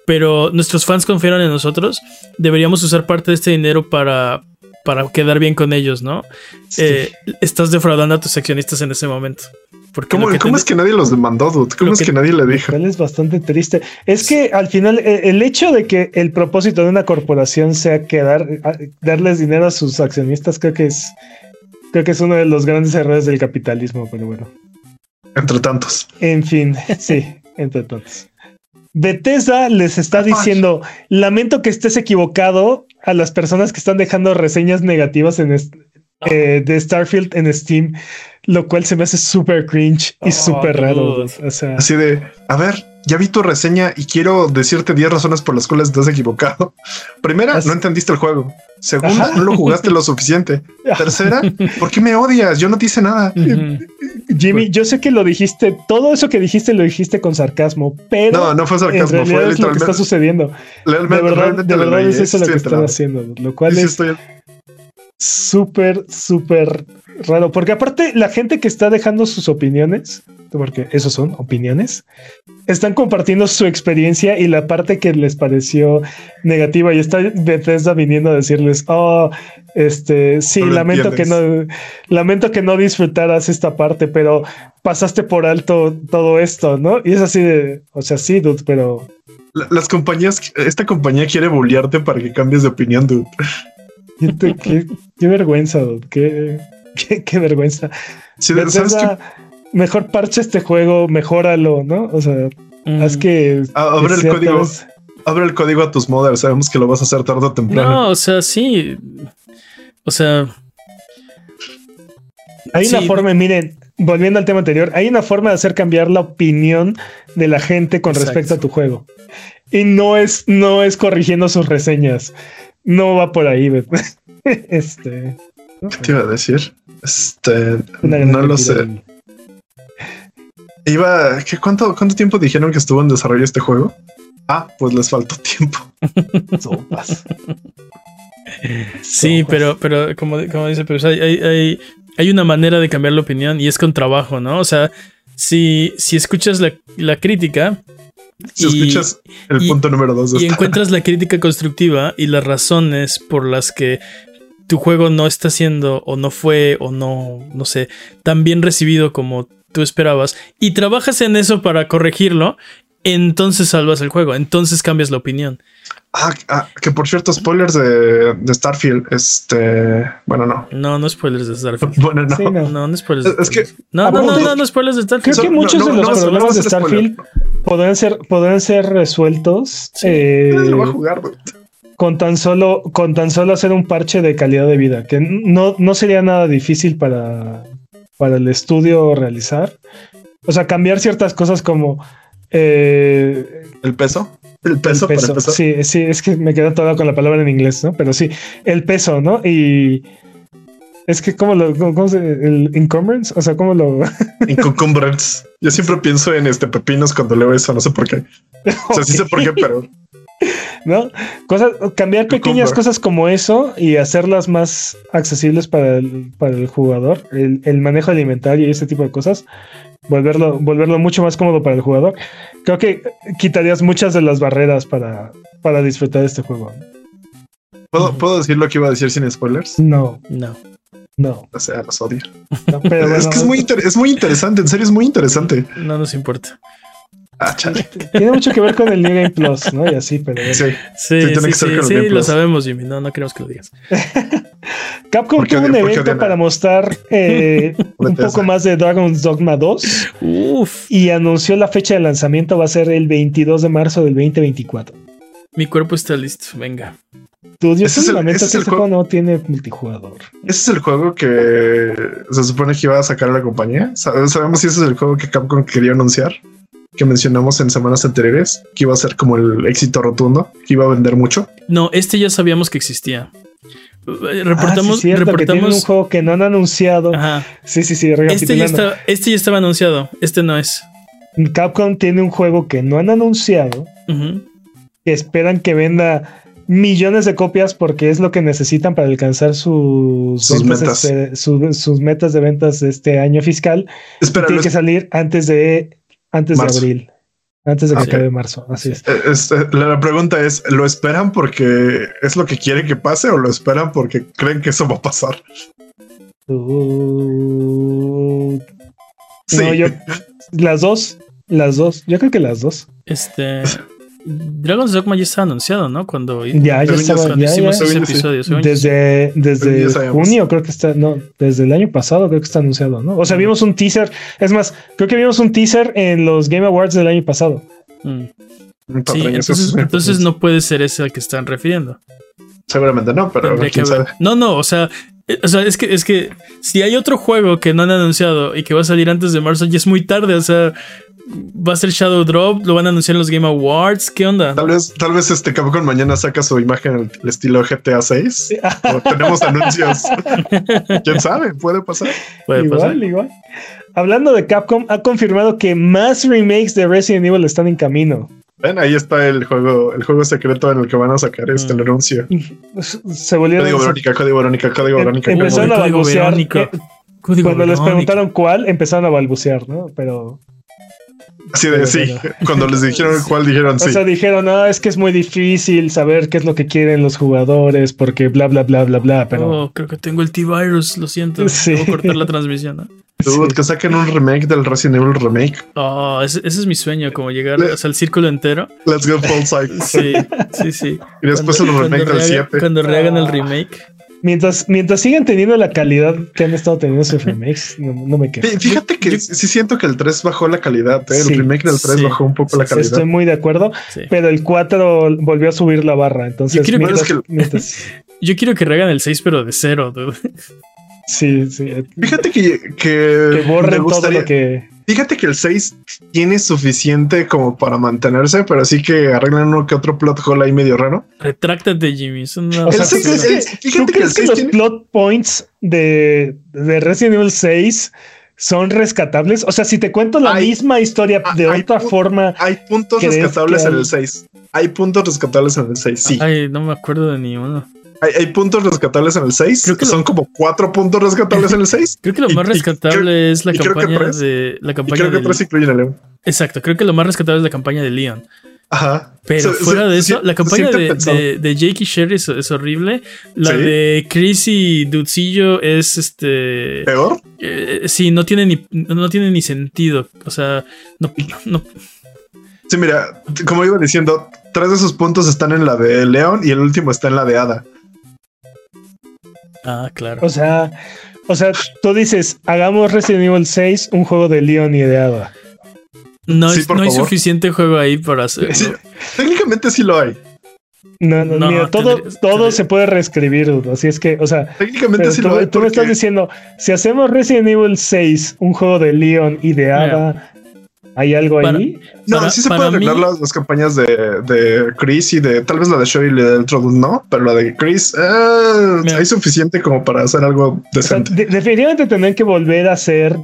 Pero nuestros fans confiaron en nosotros, deberíamos usar parte de este dinero para para quedar bien con ellos, ¿no? Sí. Eh, estás defraudando a tus accionistas en ese momento. Porque ¿Cómo, que es que nadie los demandó, dude? ¿Cómo Lo es que- que nadie le dijo? Es bastante triste. Es que al final eh, el hecho de que el propósito de una corporación sea quedar, darles dinero a sus accionistas, creo que es, creo que es uno de los grandes errores del capitalismo, pero bueno. Entre tantos. En fin, sí, entre todos. Bethesda les está diciendo, lamento que estés equivocado a las personas que están dejando reseñas negativas en est- eh, de Starfield en Steam, lo cual se me hace súper cringe y Oh, súper raro. dude. O sea, Así de, a ver, ya vi tu reseña y quiero decirte 10 razones por las cuales has equivocado. Primera, no entendiste el juego. Segunda, Ajá. no lo jugaste lo suficiente. Tercera, ¿por qué me odias? Yo no te hice nada. Jimmy, yo sé que lo dijiste, todo eso que dijiste lo dijiste con sarcasmo, pero No, no fue sarcasmo, fue es lo que está sucediendo. De realmente- verdad, realmente de lo verdad es eso lo que están haciendo, lo cual Sí, sí, es estoy- súper, súper raro. Porque aparte, la gente que está dejando sus opiniones, porque esos son opiniones, están compartiendo su experiencia y la parte que les pareció negativa. Y está Bethesda viniendo a decirles: Oh, este sí, No lamento que no, lamento que no disfrutaras esta parte, pero pasaste por alto todo esto, ¿no? Y es así de, o sea, sí, dude, pero La- Las compañías, esta compañía quiere bullearte para que cambies de opinión, dude. Qué, qué- qué vergüenza, dude, qué, qué, qué vergüenza. Sí. Bethesda, mejor parche este juego, mejóralo, ¿no? O sea, Ujú. haz que. Ah, que abre el código. Abre el código a tus modders. Sabemos que lo vas a hacer tarde o temprano. No, o sea, sí. O sea, Hay una forma, miren, volviendo al tema anterior, hay una forma de hacer cambiar la opinión de la gente con Exacto. respecto a tu juego. Y no es, no es corrigiendo sus reseñas. No va por ahí, Beth. este. ¿Qué te iba a decir? Este, no lo sé. Iba, ¿qué, cuánto, ¿cuánto tiempo dijeron que estuvo en desarrollo este juego? Ah, pues les faltó tiempo. Sopas. sí, Sopas. pero, pero como, como dice, hay, hay, hay, hay una manera de cambiar la opinión y es con trabajo, ¿no? O sea, si, si escuchas la, la crítica Si y- escuchas el y- punto número dos de y esta- encuentras la crítica constructiva y las razones por las que tu juego no está siendo o no fue o no, no sé, tan bien recibido como tú esperabas y trabajas en eso para corregirlo, entonces salvas el juego, entonces cambias la opinión. Ah, ah, que por cierto, spoilers de, de Starfield. Este, bueno, no. No, no spoilers de Starfield. Bueno, no. Sí, no. No, no spoilers. de Es que- no, no, no, aparte- no, no spoilers de Creo Starfield. que No, muchos no, de los problemas de. Starfield podrán ser, ser resueltos Sí. eh, lo va a jugar, con tan solo con tan solo hacer un parche de calidad de vida que no, no sería nada difícil para, para el estudio realizar. O sea, cambiar ciertas cosas como eh, ¿El peso? El peso, el peso. para. Sí, sí, es que me quedé todo con la palabra en inglés, ¿no? Pero sí, el peso, ¿no? Y es que como lo, cómo, cómo se, el encumbrance, o sea, como lo, Incumbents. Yo siempre pienso en este pepinos cuando leo eso, no sé por qué. O sea, sí sé por qué, pero ¿no? Cosas, cambiar pequeñas cosas como eso y hacerlas más accesibles para el, para el jugador, el, el manejo alimentario y ese tipo de cosas, volverlo, volverlo mucho más cómodo para el jugador. Creo que quitarías muchas de las barreras para, para disfrutar de este juego. ¿puedo, ¿puedo decir lo que iba a decir sin spoilers? No, No. no, O sea, los odio. no, pero es que es muy, inter- es muy interesante, en serio es muy interesante. No nos importa. Ah, chale. tiene mucho que ver con el New Game Plus, ¿no? Y así, pero. Sí. Sí, Sí, tiene sí, que ser sí, con el sí, Game lo sabemos, Jimmy. No, no queremos que lo digas. Capcom ¿Por qué tuvo un evento para mostrar eh, un poco más de Dragon's Dogma 2 Uf, y anunció la fecha de lanzamiento va a ser el 22 de marzo del 2024. mi cuerpo está listo. Venga. Dude, yo Ese es el- lamento ese que es el este juego- no tiene multijugador. Ese es el juego que se supone que iba a sacar a la compañía. Sa- Sabemos si ese es el juego que Capcom quería anunciar, que mencionamos en semanas anteriores, que iba a ser como el éxito rotundo, que iba a vender mucho. No, este ya sabíamos que existía. Eh, ah, sí, Reportamos, que un reportamos. juego que no han anunciado. Ajá. Sí, sí, sí, Este ya, está, este ya estaba anunciado. Este no es. Capcom tiene un juego que no han anunciado, que esperan que venda millones de copias porque es lo que necesitan para alcanzar sus, Sus ventas metas. este- su- sus metas de ventas de este año fiscal. Espera, tiene que salir antes de antes Marzo. de abril. Antes de que Ok. acabe marzo, así es. Eh, este, la, la pregunta es, ¿lo esperan porque es lo que quieren que pase o lo esperan porque creen que eso va a pasar? Uh, Sí. No, yo, las dos, las dos, yo creo que las dos. Este. Dragon's Dogma ya está anunciado, ¿no? Cuando, Ya, ya estaba, cuando ya, hicimos ya. ese sí. episodio. Desde, desde junio creo que está, no, desde el año pasado creo que está anunciado, ¿no? O sea, vimos un teaser, es más, creo que vimos un teaser en los Game Awards del año pasado. Mm. Sí, entonces, es- entonces no puede ser ese al que están refiriendo. Seguramente no, pero quién sabe. No, no, o sea, o sea, es que es que si hay otro juego que no han anunciado y que va a salir antes de marzo, ya es muy tarde, o sea, va a ser Shadow Drop, lo van a anunciar en los Game Awards, ¿qué onda? Tal vez, tal vez este Capcom mañana saca su imagen al estilo GTA 6. o tenemos anuncios. ¿Quién sabe? Puede pasar. Puede pasar. igual, igual. Hablando de Capcom, ha confirmado que más remakes de Resident Evil están en camino. Ven, ahí está el juego, el juego secreto en el que van a sacar este Mm. el anuncio. Se volvieron Código Verónica, código Verónica, código Em- Verónica. empezaron a balbucear. Cuando les preguntaron cuál, empezaron a balbucear, ¿no? Pero, Así de Pero, sí. pero- Cuando les dijeron cuál, dijeron sí. o sea, dijeron, no, es que es muy difícil saber qué es lo que quieren los jugadores, porque bla, bla, bla, bla, bla, pero... Oh, creo que tengo el T-Virus, lo siento. Sí. Debo cortar la transmisión, ¿no? Dude, sí. que saquen un remake del Resident Evil remake. Oh, ese, ese es mi sueño, como llegar Le- o sea, al círculo entero. Let's go full cycle. Sí, sí, sí. Y después Cuando- el remake cuando del rehagan- 7. Cuando rehagan el Ah. remake. Mientras, mientras sigan teniendo la calidad que han estado teniendo sus remakes, no, no me quedo. Fí- Fíjate que Yo- sí siento que el 3 bajó la calidad. ¿eh? El Sí, remake del 3 sí. bajó un poco la calidad. Estoy muy de acuerdo, Sí. pero el 4 volvió a subir la barra. Entonces, Yo quiero que- mientras- que- mientras- Yo quiero que rehagan el 6, pero de cero, dude. sí, sí. Fíjate que, que, que me borren todo gustaría- lo que. Fíjate que el 6 tiene suficiente como para mantenerse, pero sí que arreglan uno que otro plot hole ahí medio raro. Retráctate, Jimmy. Es una O sea, El ¿tú seis crees es- que, fíjate tú que el crees que los tiene- plot points de, de Resident Evil 6 son rescatables? O sea, si te cuento la Hay- misma historia Ah, de hay otra forma, Hay puntos ¿Crees rescatables en el 6. Hay puntos rescatables en el 6, sí. Ay, no me acuerdo de ni uno. Hay, hay puntos rescatables en el 6. Creo que lo- Son como cuatro puntos rescatables en el 6. Creo que lo Y- más y rescatable es la y campaña tres- de la Y campaña creo que tres incluyen a León. Exacto, creo que lo más rescatable es la campaña de Leon. Ajá. Pero Se- fuera se- de eso, se- la campaña de, de, de Jake y Sherry es, es horrible. La ¿Sí? de Chris y Dudcillo es este. ¿Peor? eh, sí, no tiene ni, no tiene ni sentido. O sea, no, no, Sí, mira, como iba diciendo, tres de esos puntos están en la de León y el último está en la de Ada. Ah, claro. o sea, o sea, tú dices, hagamos Resident Evil 6 un juego de Leon y de Ada. No, sí, es- no hay suficiente juego ahí para hacerlo. Sí, técnicamente sí lo hay. No, no, No, mira, todo, tendría- todo tendría- se puede reescribir, dude. así es que, o sea, Técnicamente sí tú, lo hay. tú me estás porque- diciendo, si hacemos Resident Evil 6 un juego de Leon y de Ada, ¿hay algo Para- ahí? No, Para- sí se pueden arreglar mí- las, las campañas de, de Chris y de tal vez la de Show y la de no, pero la de Chris eh, Mira. hay suficiente como para hacer algo O sea, decente. de- definitivamente tendrán que volver a hacer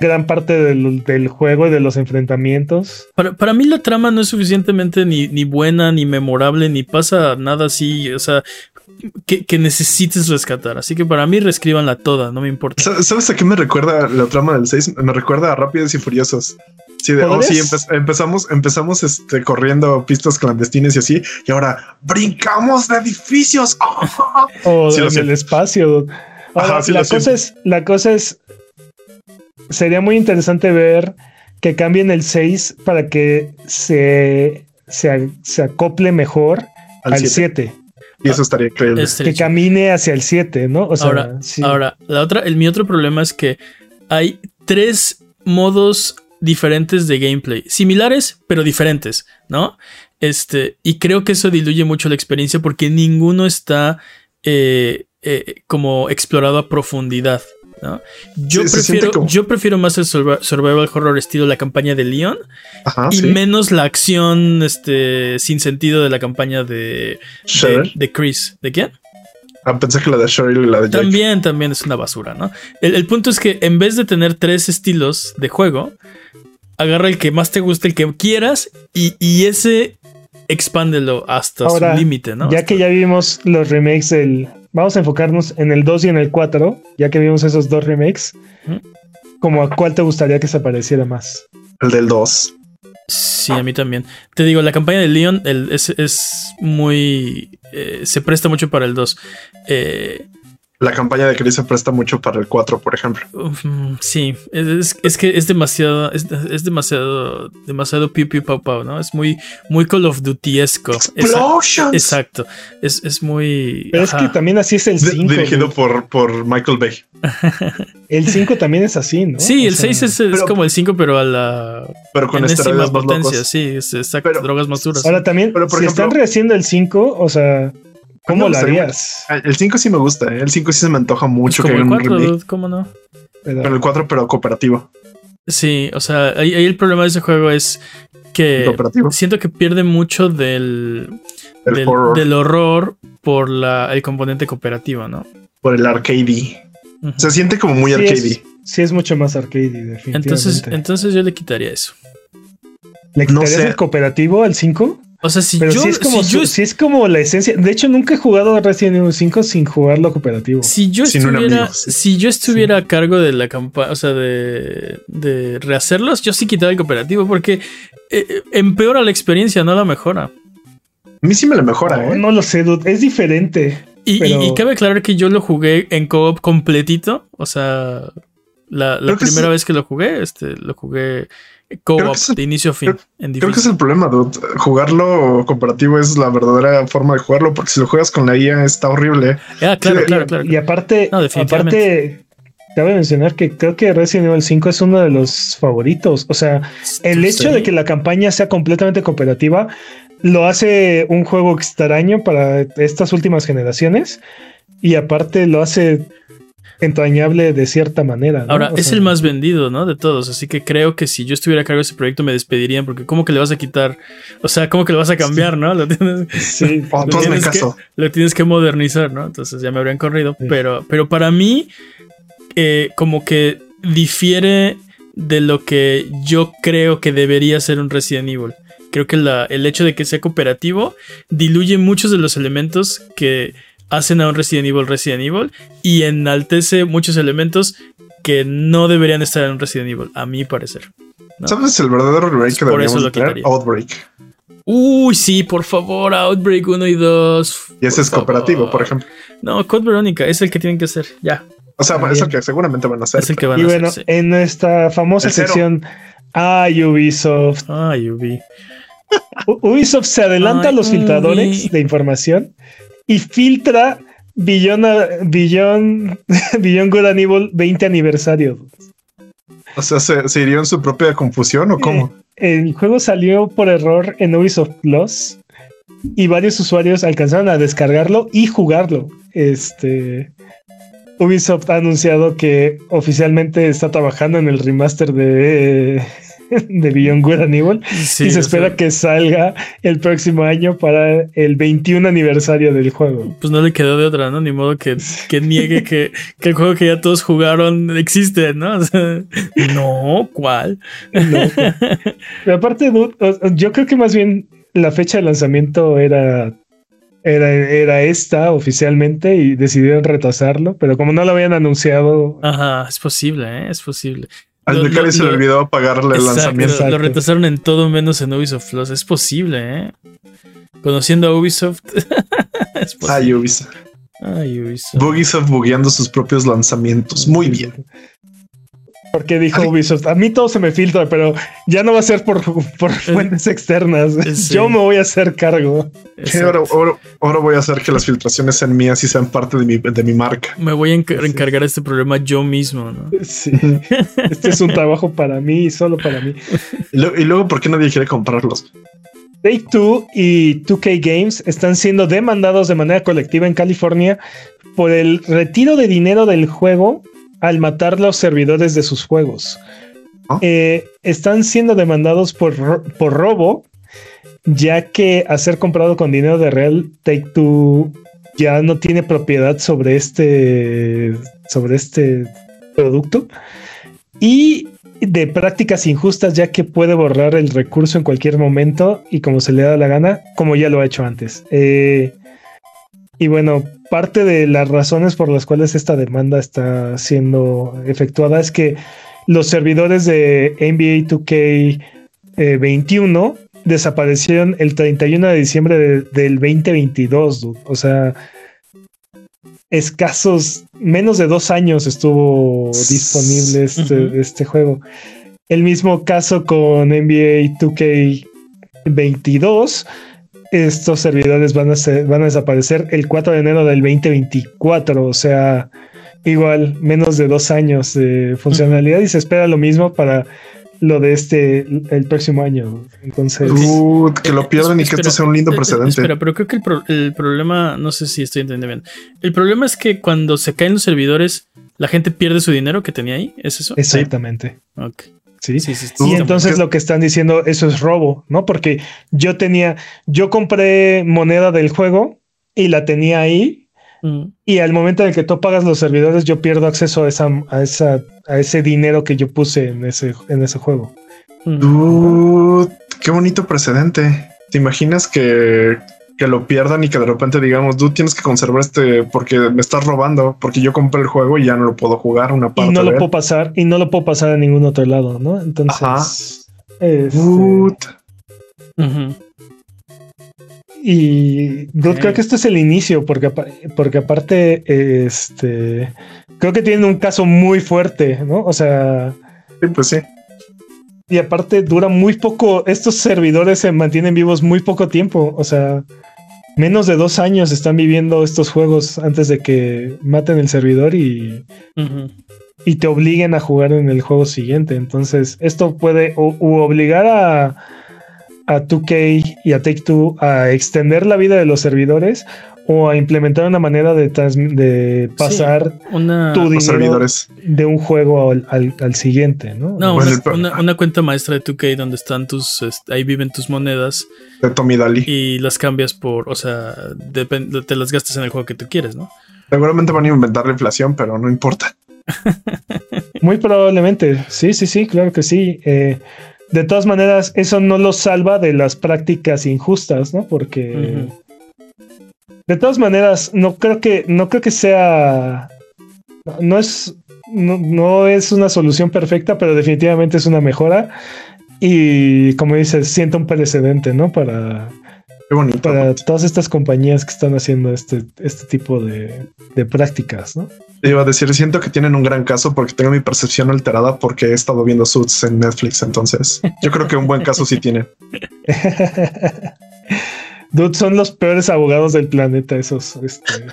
gran parte del, del juego y de los enfrentamientos. Para, para mí la trama no es suficientemente ni, ni buena, ni memorable, ni pasa nada así, o sea, que, que necesites rescatar. Así que para mí reescríbanla toda, no me importa. Sa- ¿Sabes a qué me recuerda la trama del 6? Me recuerda a Rápidos y Furiosos. Sí, de, oh, sí, empe- empezamos, empezamos este, corriendo pistas clandestinas y así, y ahora brincamos de edificios. O Sí, en el espacio. Ahora, Ajá, sí, la cosa es, la cosa es, sería muy interesante ver que cambien el 6 para que se, se, se acople mejor Al al siete. 7, Y eso estaría increíble. Este, que camine hacia el 7, ¿no? O sea, ahora, sí. ahora, la otra, el, mi otro problema es que hay tres modos diferentes de gameplay, similares pero diferentes, ¿no? Este, y creo que eso diluye mucho la experiencia porque ninguno está eh, eh, como explorado a profundidad. ¿No? Yo, Sí, prefiero, como- yo prefiero más el survi- survival horror estilo la campaña de Leon Ajá, y sí. menos la acción este, sin sentido de la campaña de, de, Chris. ¿De quién? Ah, pensé que la de Cheryl y la de Jake. También, también es una basura, ¿no? El, el punto es que en vez de tener tres estilos de juego, agarra el que más te guste, el que quieras, y, y ese expándelo hasta Ahora, su límite, ¿no? Ya que ya vimos los remakes del. Vamos a enfocarnos en el 2 y en el 4, ya que vimos esos dos remakes. Como a cuál te gustaría que se pareciera más. El del 2. Sí, a mí también. Te digo, la campaña de Leon el, es, es, muy... Eh, se presta mucho para el 2. Eh, la campaña de Chris se presta mucho para el 4, por ejemplo. Mm, sí, es, es, que es demasiado, es, es, demasiado, demasiado piu piu pau pau, ¿no? Es muy, muy Call of Duty-esco. Exacto. Es, es muy. Pero es que también así es el 5. Dirigido por, por Michael Bay. el 5 también es así, ¿no? Sí, el 6 es, es como el 5, pero a la. Pero con esteroides potencia, sí, es, exacto, drogas más duras. Ahora también, pero por si ejemplo, están rehaciendo el 5, o sea ¿Cómo lo harías? El 5 sí me gusta, ¿eh? el 5 sí se me antoja mucho. Pues como el 4, ¿cómo no? Pero, el 4, pero cooperativo. Sí, o sea, ahí, el problema de ese juego es que siento que pierde mucho del, del, horror. del horror. por la, el componente cooperativo, ¿no? Por el arcade. Se siente como muy sí arcade. sí, es mucho más arcade, definitivamente. Entonces, entonces yo le quitaría eso. ¿Le quitarías el cooperativo al 5? O sea, si Pero yo. Si es, como si, es como la esencia. De hecho, nunca he jugado Resident Evil 5 sin jugarlo cooperativo. Si yo estuviera, si yo estuviera a cargo de la campaña, o sea, de, de, rehacerlos, yo sí quitaba el cooperativo porque eh, empeora la experiencia, no la mejora. A mí sí me la mejora, ¿eh? No lo sé, dude. Es diferente. Y, y, cabe aclarar que yo lo jugué en co-op completito. O sea, la, la primera vez que lo jugué, este, lo jugué co-op de inicio a fin. Creo, que es el problema, dude. Jugarlo cooperativo es la verdadera forma de jugarlo, porque si lo juegas con la IA está horrible. Ah, claro, claro, claro, Y aparte, aparte, cabe mencionar que creo que Resident Evil 5 es uno de los favoritos. O sea, el hecho de que la campaña sea completamente cooperativa lo hace un juego extraño para estas últimas generaciones. Y aparte lo hace entrañable de cierta manera. Ahora, es el más vendido, ¿no? De todos. Así que creo que si yo estuviera a cargo de ese proyecto me despedirían porque ¿cómo que le vas a quitar? O sea, ¿cómo que le vas a cambiar, no? Lo tienes, sí, lo, tienes que, lo tienes que modernizar, ¿no? Entonces ya me habrían corrido. Pero, pero para mí, eh, como que difiere de lo que yo creo que debería ser un Resident Evil. Creo que la, el hecho de que sea cooperativo diluye muchos de los elementos que hacen a un Resident Evil Resident Evil y enaltece muchos elementos que no deberían estar en un Resident Evil, a mi parecer. ¿Sabes el verdadero remake que por eso lo Outbreak. Uy, sí, por favor, Outbreak 1 y 2. Y ese es cooperativo, por ejemplo. No, Code Veronica es el que tienen que hacer, ya. O sea, es el que seguramente van a hacer. Es el que van y a bueno, hacer, en nuestra famosa sección, ah, Ubisoft. Ah, Ubi. Ubisoft se adelanta a los filtradores de información y filtra Billón, Billón, Billón Good and Evil 20 aniversario. O sea, ¿se, ¿se hirió en su propia confusión o cómo? Eh, el juego salió por error en Ubisoft Plus y varios usuarios alcanzaron a descargarlo y jugarlo. Este Ubisoft ha anunciado que oficialmente está trabajando en el remaster de de Beyond Good and Evil y se espera que salga el próximo año para el 21 aniversario del juego. Pues no le quedó de otra, ¿no? Ni modo que, que niegue que, que, el juego que ya todos jugaron existe, ¿no? no, ¿cuál? Pero aparte, yo creo que más bien la fecha de lanzamiento era era, era, esta oficialmente y decidieron retrasarlo, pero como no lo habían anunciado. Ajá, es posible, ¿eh? es posible. Al Becari se le olvidó pagarle el lanzamiento. Lo retrasaron en todo menos en Ubisoft Plus. Es posible, ¿eh? Conociendo a Ubisoft. es posible. Ubisoft. Ay, Ubisoft. Ubisoft bugueando sus propios lanzamientos. Muy bien. Porque dijo Ubisoft, a mí todo se me filtra, pero ya no va a ser por, por fuentes externas. Yo me voy a hacer cargo. Ahora, ahora, voy a hacer que las filtraciones sean mías y sean parte de mi, de mi marca. Me voy a encargar este problema yo mismo, ¿no? Sí. este es un trabajo para mí y solo para mí. Y, luego, ¿por qué nadie quiere comprarlos? Take Two y 2K Games están siendo demandados de manera colectiva en California por el retiro de dinero del juego al matar los servidores de sus juegos. ¿Ah? Eh, están siendo demandados por, por robo, ya que a ser comprado con dinero de real, Take Two ya no tiene propiedad sobre este, sobre este producto. Y de prácticas injustas, ya que puede borrar el recurso en cualquier momento y como se le da la gana, como ya lo ha hecho antes. Eh, y bueno, parte de las razones por las cuales esta demanda está siendo efectuada es que los servidores de NBA 2K 2021 desaparecieron el 31 de diciembre de- del 2022. dude. O sea, escasos, menos de dos años estuvo disponible este, este juego. El mismo caso con NBA 2K22. Estos servidores van a, ser- van a desaparecer el 4 de enero del 2024. O sea, igual menos de dos años de funcionalidad y se espera lo mismo para lo de este el próximo año. Entonces, Uh, que lo pierdan y que Espera, esto sea un lindo eh, eh, precedente. Espera, pero creo que el, pro- el problema, no sé si estoy entendiendo bien. El problema es que cuando se caen los servidores, la gente pierde su dinero que tenía ahí. ¿Es eso? exactamente. Ok. Sí. Sí, sí, sí, Y entonces lo que están diciendo, eso es robo, ¿no? Porque yo tenía, yo compré moneda del juego y la tenía ahí. Mm. Y al momento en el que tú pagas los servidores, yo pierdo acceso a esa, a esa, a ese dinero que yo puse en ese, en ese juego. Mm. Dude, qué bonito precedente. ¿Te imaginas que, que lo pierdan y que de repente digamos, tú tienes que conservar este porque me estás robando, porque yo compré el juego y ya no lo puedo jugar una parte Y no de lo él? puedo pasar, y no lo puedo pasar a ningún otro lado, ¿no? Entonces, Ajá. este. Y dude, creo que este es el inicio, porque, porque aparte, este, creo que tienen un caso muy fuerte, ¿no? O sea, sí, pues sí. y aparte dura muy poco, estos servidores se mantienen vivos muy poco tiempo, o sea, menos de dos años están viviendo estos juegos antes de que maten el servidor y, y te obliguen a jugar en el juego siguiente. Entonces, esto puede o, obligar a, a 2K y a Take Two a extender la vida de los servidores o a implementar una manera de, de pasar Una. tu Los dinero servidores. de un juego al, al- al siguiente, ¿no? No, Bueno, una, el pro- una- una cuenta maestra de 2K donde están tus. ahí viven tus monedas De Tommy Daly. y las cambias por. O sea, te las gastas en el juego que tú quieres, ¿no? Seguramente van a inventar la inflación, pero no importa. Muy probablemente, sí, sí, sí, claro que sí. Eh, de todas maneras, eso no lo salva de las prácticas injustas, ¿no? Porque. De todas maneras, no creo que, no creo que sea, no es, no, no es una solución perfecta, pero definitivamente es una mejora. Y como dices, sienta un precedente, ¿no? Para, Qué bonito. para todas estas compañías que están haciendo este, este tipo de, de prácticas, ¿no? Iba a decir, siento que tienen un gran caso porque tengo mi percepción alterada porque he estado viendo Suits en Netflix. Entonces, yo creo que un buen caso sí tienen. Dude, son los peores abogados del planeta, esos. Este.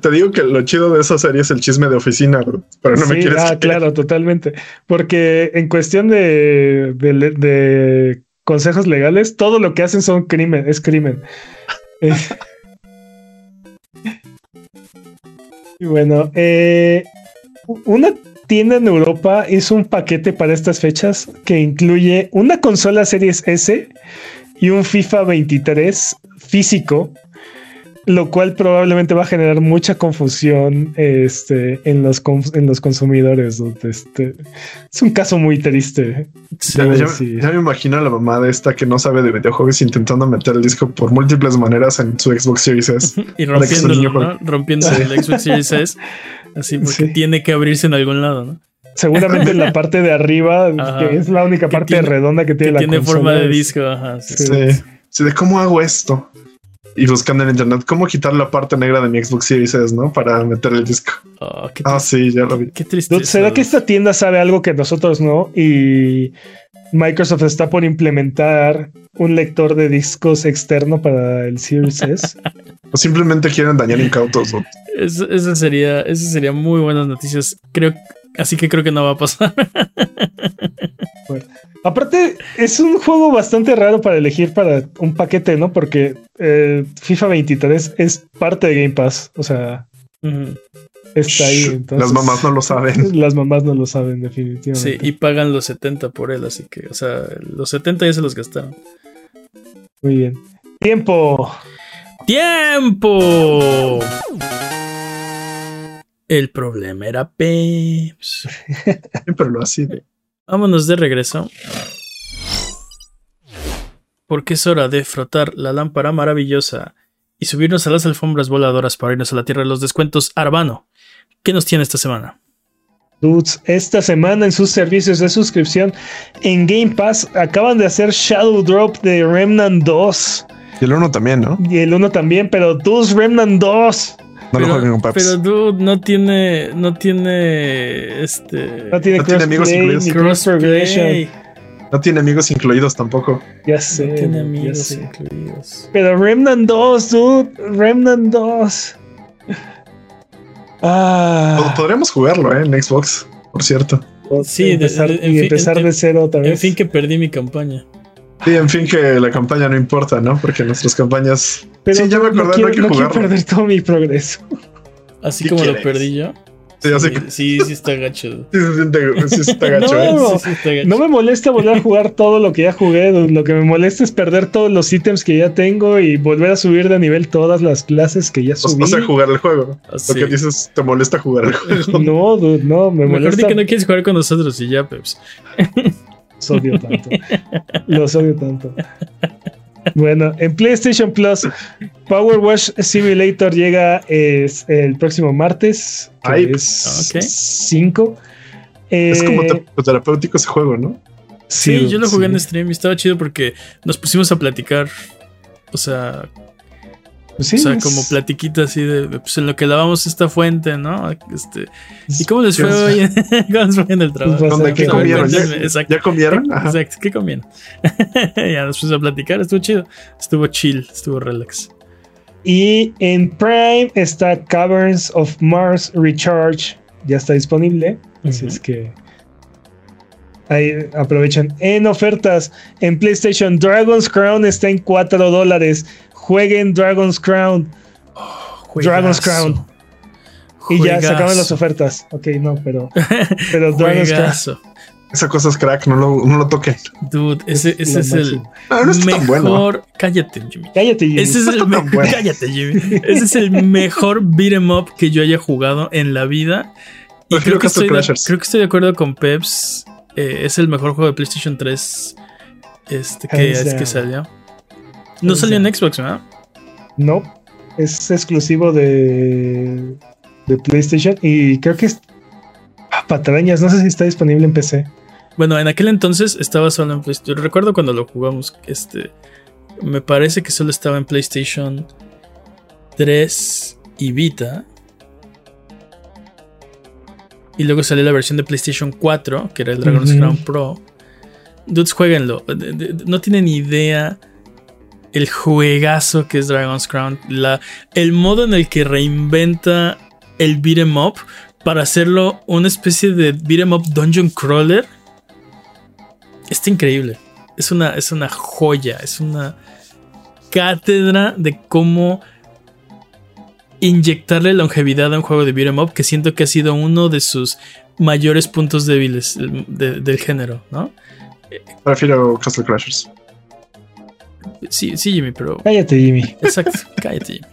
Te digo que lo chido de esa serie es el chisme de oficina, bro, pero no me quieres ah, claro, totalmente. Porque en cuestión de, de, de consejos legales, todo lo que hacen son crimen, es crimen. Eh, y bueno, eh, una tienda en Europa hizo un paquete para estas fechas que incluye una consola Series S y un FIFA 23 físico, lo cual probablemente va a generar mucha confusión este, en, los en los consumidores. dude. Este, es un caso muy triste. Ya, ya- me imagino a la mamá de esta que no sabe de videojuegos intentando meter el disco por múltiples maneras en su Xbox Series S. Y rompiéndolo, ¿no? Rompiendo el Xbox Series S. Así porque Sí. tiene que abrirse en algún lado, ¿no? Seguramente en la parte de arriba, Ajá. que es la única Que parte tiene- redonda que Que tiene la tiene consola, forma de disco, ajá. sí. Sí. Sí. Sí, de cómo hago esto. Y buscando en internet cómo quitar la parte negra de mi Xbox Series S, ¿no? Para meter el disco. Oh, Ah, sí, ya lo vi. qué triste. ¿Será que esta tienda sabe algo que nosotros no? Y Microsoft está por implementar un lector de discos externo para el Series S. O simplemente quieren dañar incautos. ¿no? Eso, eso sería, eso sería muy buenas noticias. Creo, así que creo que no va a pasar. Aparte, es un juego bastante raro para elegir para un paquete, ¿no? Porque eh, FIFA 23 es parte de Game Pass. O sea, está ahí. Entonces- Las mamás no lo saben. Las mamás no lo saben, definitivamente. Sí, y pagan los 70 por él, así que, o sea, los 70 ya se los gastaron. Muy bien. Tiempo. ¡Tiempo! El problema era Peps. Siempre lo así. Vámonos de regreso. Porque es hora de frotar la lámpara maravillosa y subirnos a las alfombras voladoras para irnos a la tierra de los descuentos. Arbano, ¿qué nos tiene esta semana? Dudes, esta semana en sus servicios de suscripción en Game Pass acaban de hacer Shadow Drop de Remnant 2. Y el uno también, ¿no? Y el 1 también, pero Dudes Remnant 2. No lo pero, jueguen con Paps. pero dude, no tiene, no tiene, este, No tiene No tiene amigos incluidos. cross progression. No tiene amigos incluidos tampoco. Ya sé. no tiene ya amigos sé. incluidos. Pero Remnant 2, dude. Remnant 2. Ah. Pod- Podríamos jugarlo, ¿eh? En Xbox, por cierto. Sí, y de- empezar, de- en y empezar en- de cero otra vez. En fin, que perdí mi campaña. Sí, en fin, que la campaña no importa, ¿no? Porque nuestras campañas. Pero sí, ya me no acordé, no, quiero, hay que no quiero perder todo mi progreso. Así ¿Qué como lo perdí yo. Sí, Sí, que- sí, sí está gacho. Sí, sí está gacho, ¿eh? No. Sí, sí está gacho. No me molesta volver a jugar todo lo que ya jugué. dude. Lo que me molesta es perder todos los ítems que ya tengo y volver a subir de nivel todas las clases que ya subí. o sea, jugar el juego. Ah, Lo que dices, te molesta jugar el juego. No, dude, no, me Mejor di molesta. que no quieres jugar con nosotros y ya, Peps. Los odio tanto. Los odio tanto. Bueno, en PlayStation Plus, Power Wash Simulator llega es, el próximo martes, que Ay, es ok. 5. Es como Eh, te- terapéutico ese juego, ¿no? Sí, yo lo jugué sí. en stream y estaba chido porque nos pusimos a platicar. O sea, Sí, o sea, es- como platiquita así de pues en lo que lavamos esta fuente, ¿no? Este, ¿Y cómo les fue hoy? ¿Cómo les fue en el trabajo? Pues, ¿Dónde, ¿Qué que- comieron? ¿Ya, Cuéntenme, Exacto. ¿Ya comieron? Ajá. Exacto, ¿qué comieron? ya nos pusimos a platicar, estuvo chido. Estuvo chill, estuvo relax. Y en Prime está Caverns of Mars Recharge. Ya está disponible. Así es que ahí aprovechen. En ofertas en PlayStation, Dragon's Crown está en 4 dólares. Jueguen Dragon's Crown. Dragon's Crown. Y ya se acaban las ofertas. Ok, no, pero, pero Dragon's Crown. Esa cosa es crack, no lo, no lo toquen. Dude, ese, Es ese es el. No, no bueno. mejor. Cállate, Jimmy. Cállate, Jimmy. Ese es el me- bueno. Cállate, Jimmy. Ese es el mejor beat 'em up que yo haya jugado en la vida. Y creo que, estoy de, creo que estoy de acuerdo con Peps. Eh, es el mejor juego de PlayStation 3 este, que, es que salió. No salió en. Xbox, ¿verdad? No, es exclusivo de, de PlayStation y creo que es ah, patrañas. No sé si está disponible en PC. Bueno, en aquel entonces estaba solo en PlayStation. Recuerdo cuando lo jugamos. Este, me parece que solo estaba en PlayStation 3 y Vita. Y luego salió la versión de PlayStation 4, que era el Dragon's. Crown Pro. Dudes, jueguenlo. No tienen idea el juegazo que es Dragon's Crown. El modo en el que reinventa el beat'em up para hacerlo una especie de beat'em up dungeon crawler. Está increíble. Es una, es una joya. Es una cátedra de cómo inyectarle longevidad a un juego de beat'em up que siento que ha sido uno de sus mayores puntos débiles del- de- del género, ¿no? Prefiero Castle Crashers. Sí, sí, Jimmy, pero. Cállate, Jimmy. Exacto, cállate, Jimmy.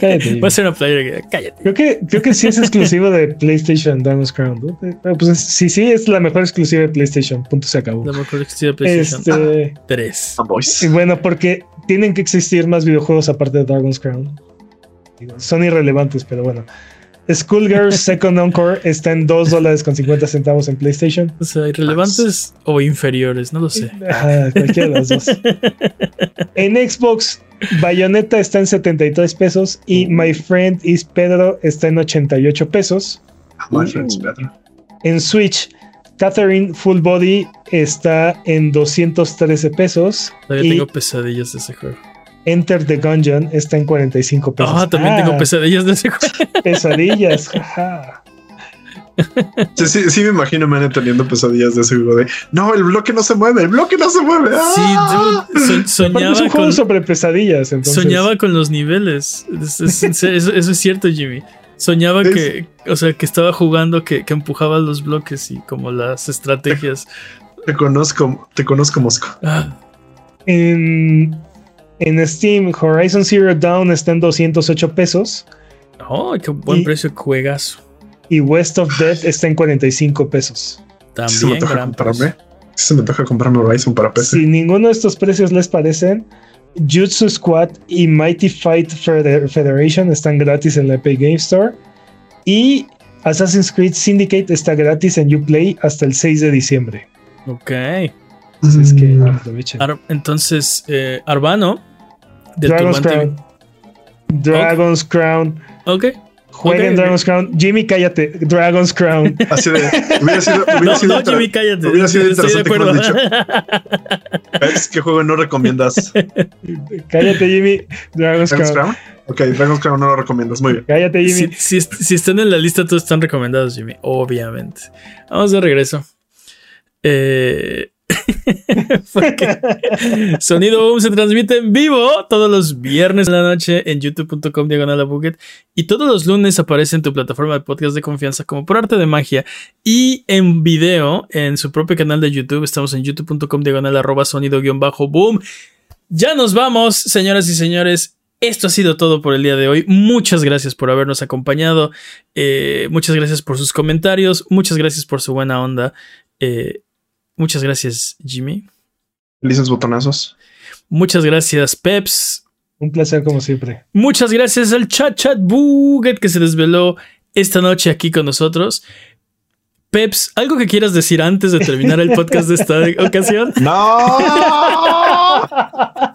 Cállate, Jimmy. Voy a hacer una playera que cállate. Creo que, creo que sí es exclusivo de PlayStation Dragon's Crown. ¿no? Pero, pues, sí, sí, es la mejor exclusiva de PlayStation. Punto, se acabó. La mejor exclusiva de PlayStation Este, 3. Ah, y bueno, porque tienen que existir más videojuegos aparte de Dragon's Crown. Son irrelevantes, pero bueno. Schoolgirls Second Encore está en 2 dólares con 50 centavos en PlayStation. O sea, irrelevantes o inferiores, no lo sé. Ajá, cualquiera de las dos. En Xbox, Bayonetta está en 73 pesos y My Friend is Pedro está en 88 pesos. My friends, Pedro. En Switch, Catherine Full Body está en 213 pesos. Todavía y tengo pesadillas de ese juego. Enter the Gungeon está en 45 pesos. Ah, también tengo pesadillas de ese juego. pesadillas. jaja. Sí, sí, sí me imagino man teniendo pesadillas de ese juego de no, el bloque no se mueve, el bloque no se mueve. Sí, ¡Ah! dude. so- soñaba es un juego con, sobre pesadillas. Entonces, soñaba con los niveles. Es- es- es- eso, eso es cierto, Jimmy. Soñaba Es- que, o sea, que estaba jugando, que, que empujaba los bloques y como las estrategias. Te conozco, te conozco, Mosco. Ah, En, en Steam, Horizon Zero Dawn está en 208 pesos. oh, qué buen Y- precio, juegazo. Y West of Death está en 45 pesos. Sí se me También antoja gran comprarme. se me antoja comprarme Horizon para PC. Si ninguno de estos precios les parecen, Jutsu Squad y Mighty Fight Feder- Federation están gratis en la Epic Game Store. Y Assassin's Creed Syndicate está gratis en Uplay hasta el 6 de diciembre. Ok. Así es que Mm. aprovechen. Ar- entonces, eh, Arbano, del Dragon's. Crown. Dragon's Crown. Ok. Jueguen Ok, Dragon's Crown. Jimmy, cállate. Dragon's Crown. Así de. Hubiera sido. Hubiera No, sido no, Jimmy, cállate. Hubiera sido Estoy de interesante que hubieras ¿Ves qué juego no recomiendas? cállate, Jimmy. Dragon's Dragon's Crown. Crown. Ok, Dragon's Crown no lo recomiendas. Muy bien. Cállate, Si, Jimmy. si, si están en la lista, todos están recomendados, Jimmy. Obviamente. Vamos de regreso. Eh, Sonido Boom se transmite en vivo todos los viernes en la noche en youtube.com diagonal y todos los lunes aparece en tu plataforma de podcast de confianza como por arte de magia y en video en su propio canal de YouTube. Estamos en youtube.com diagonal arroba sonido guion bajo boom. Ya nos vamos, señoras y señores. Esto ha sido todo por el día de hoy. Muchas gracias por habernos acompañado. Eh, muchas gracias por sus comentarios. Muchas gracias por su buena onda. Eh, muchas gracias, Jimmy. Felices botonazos. Muchas gracias, Peps. Un placer como siempre. Muchas gracias al Chat Chat Buget que se desveló esta noche aquí con nosotros. Peps, ¿algo que quieras decir antes de terminar el podcast de esta ocasión? ¡No!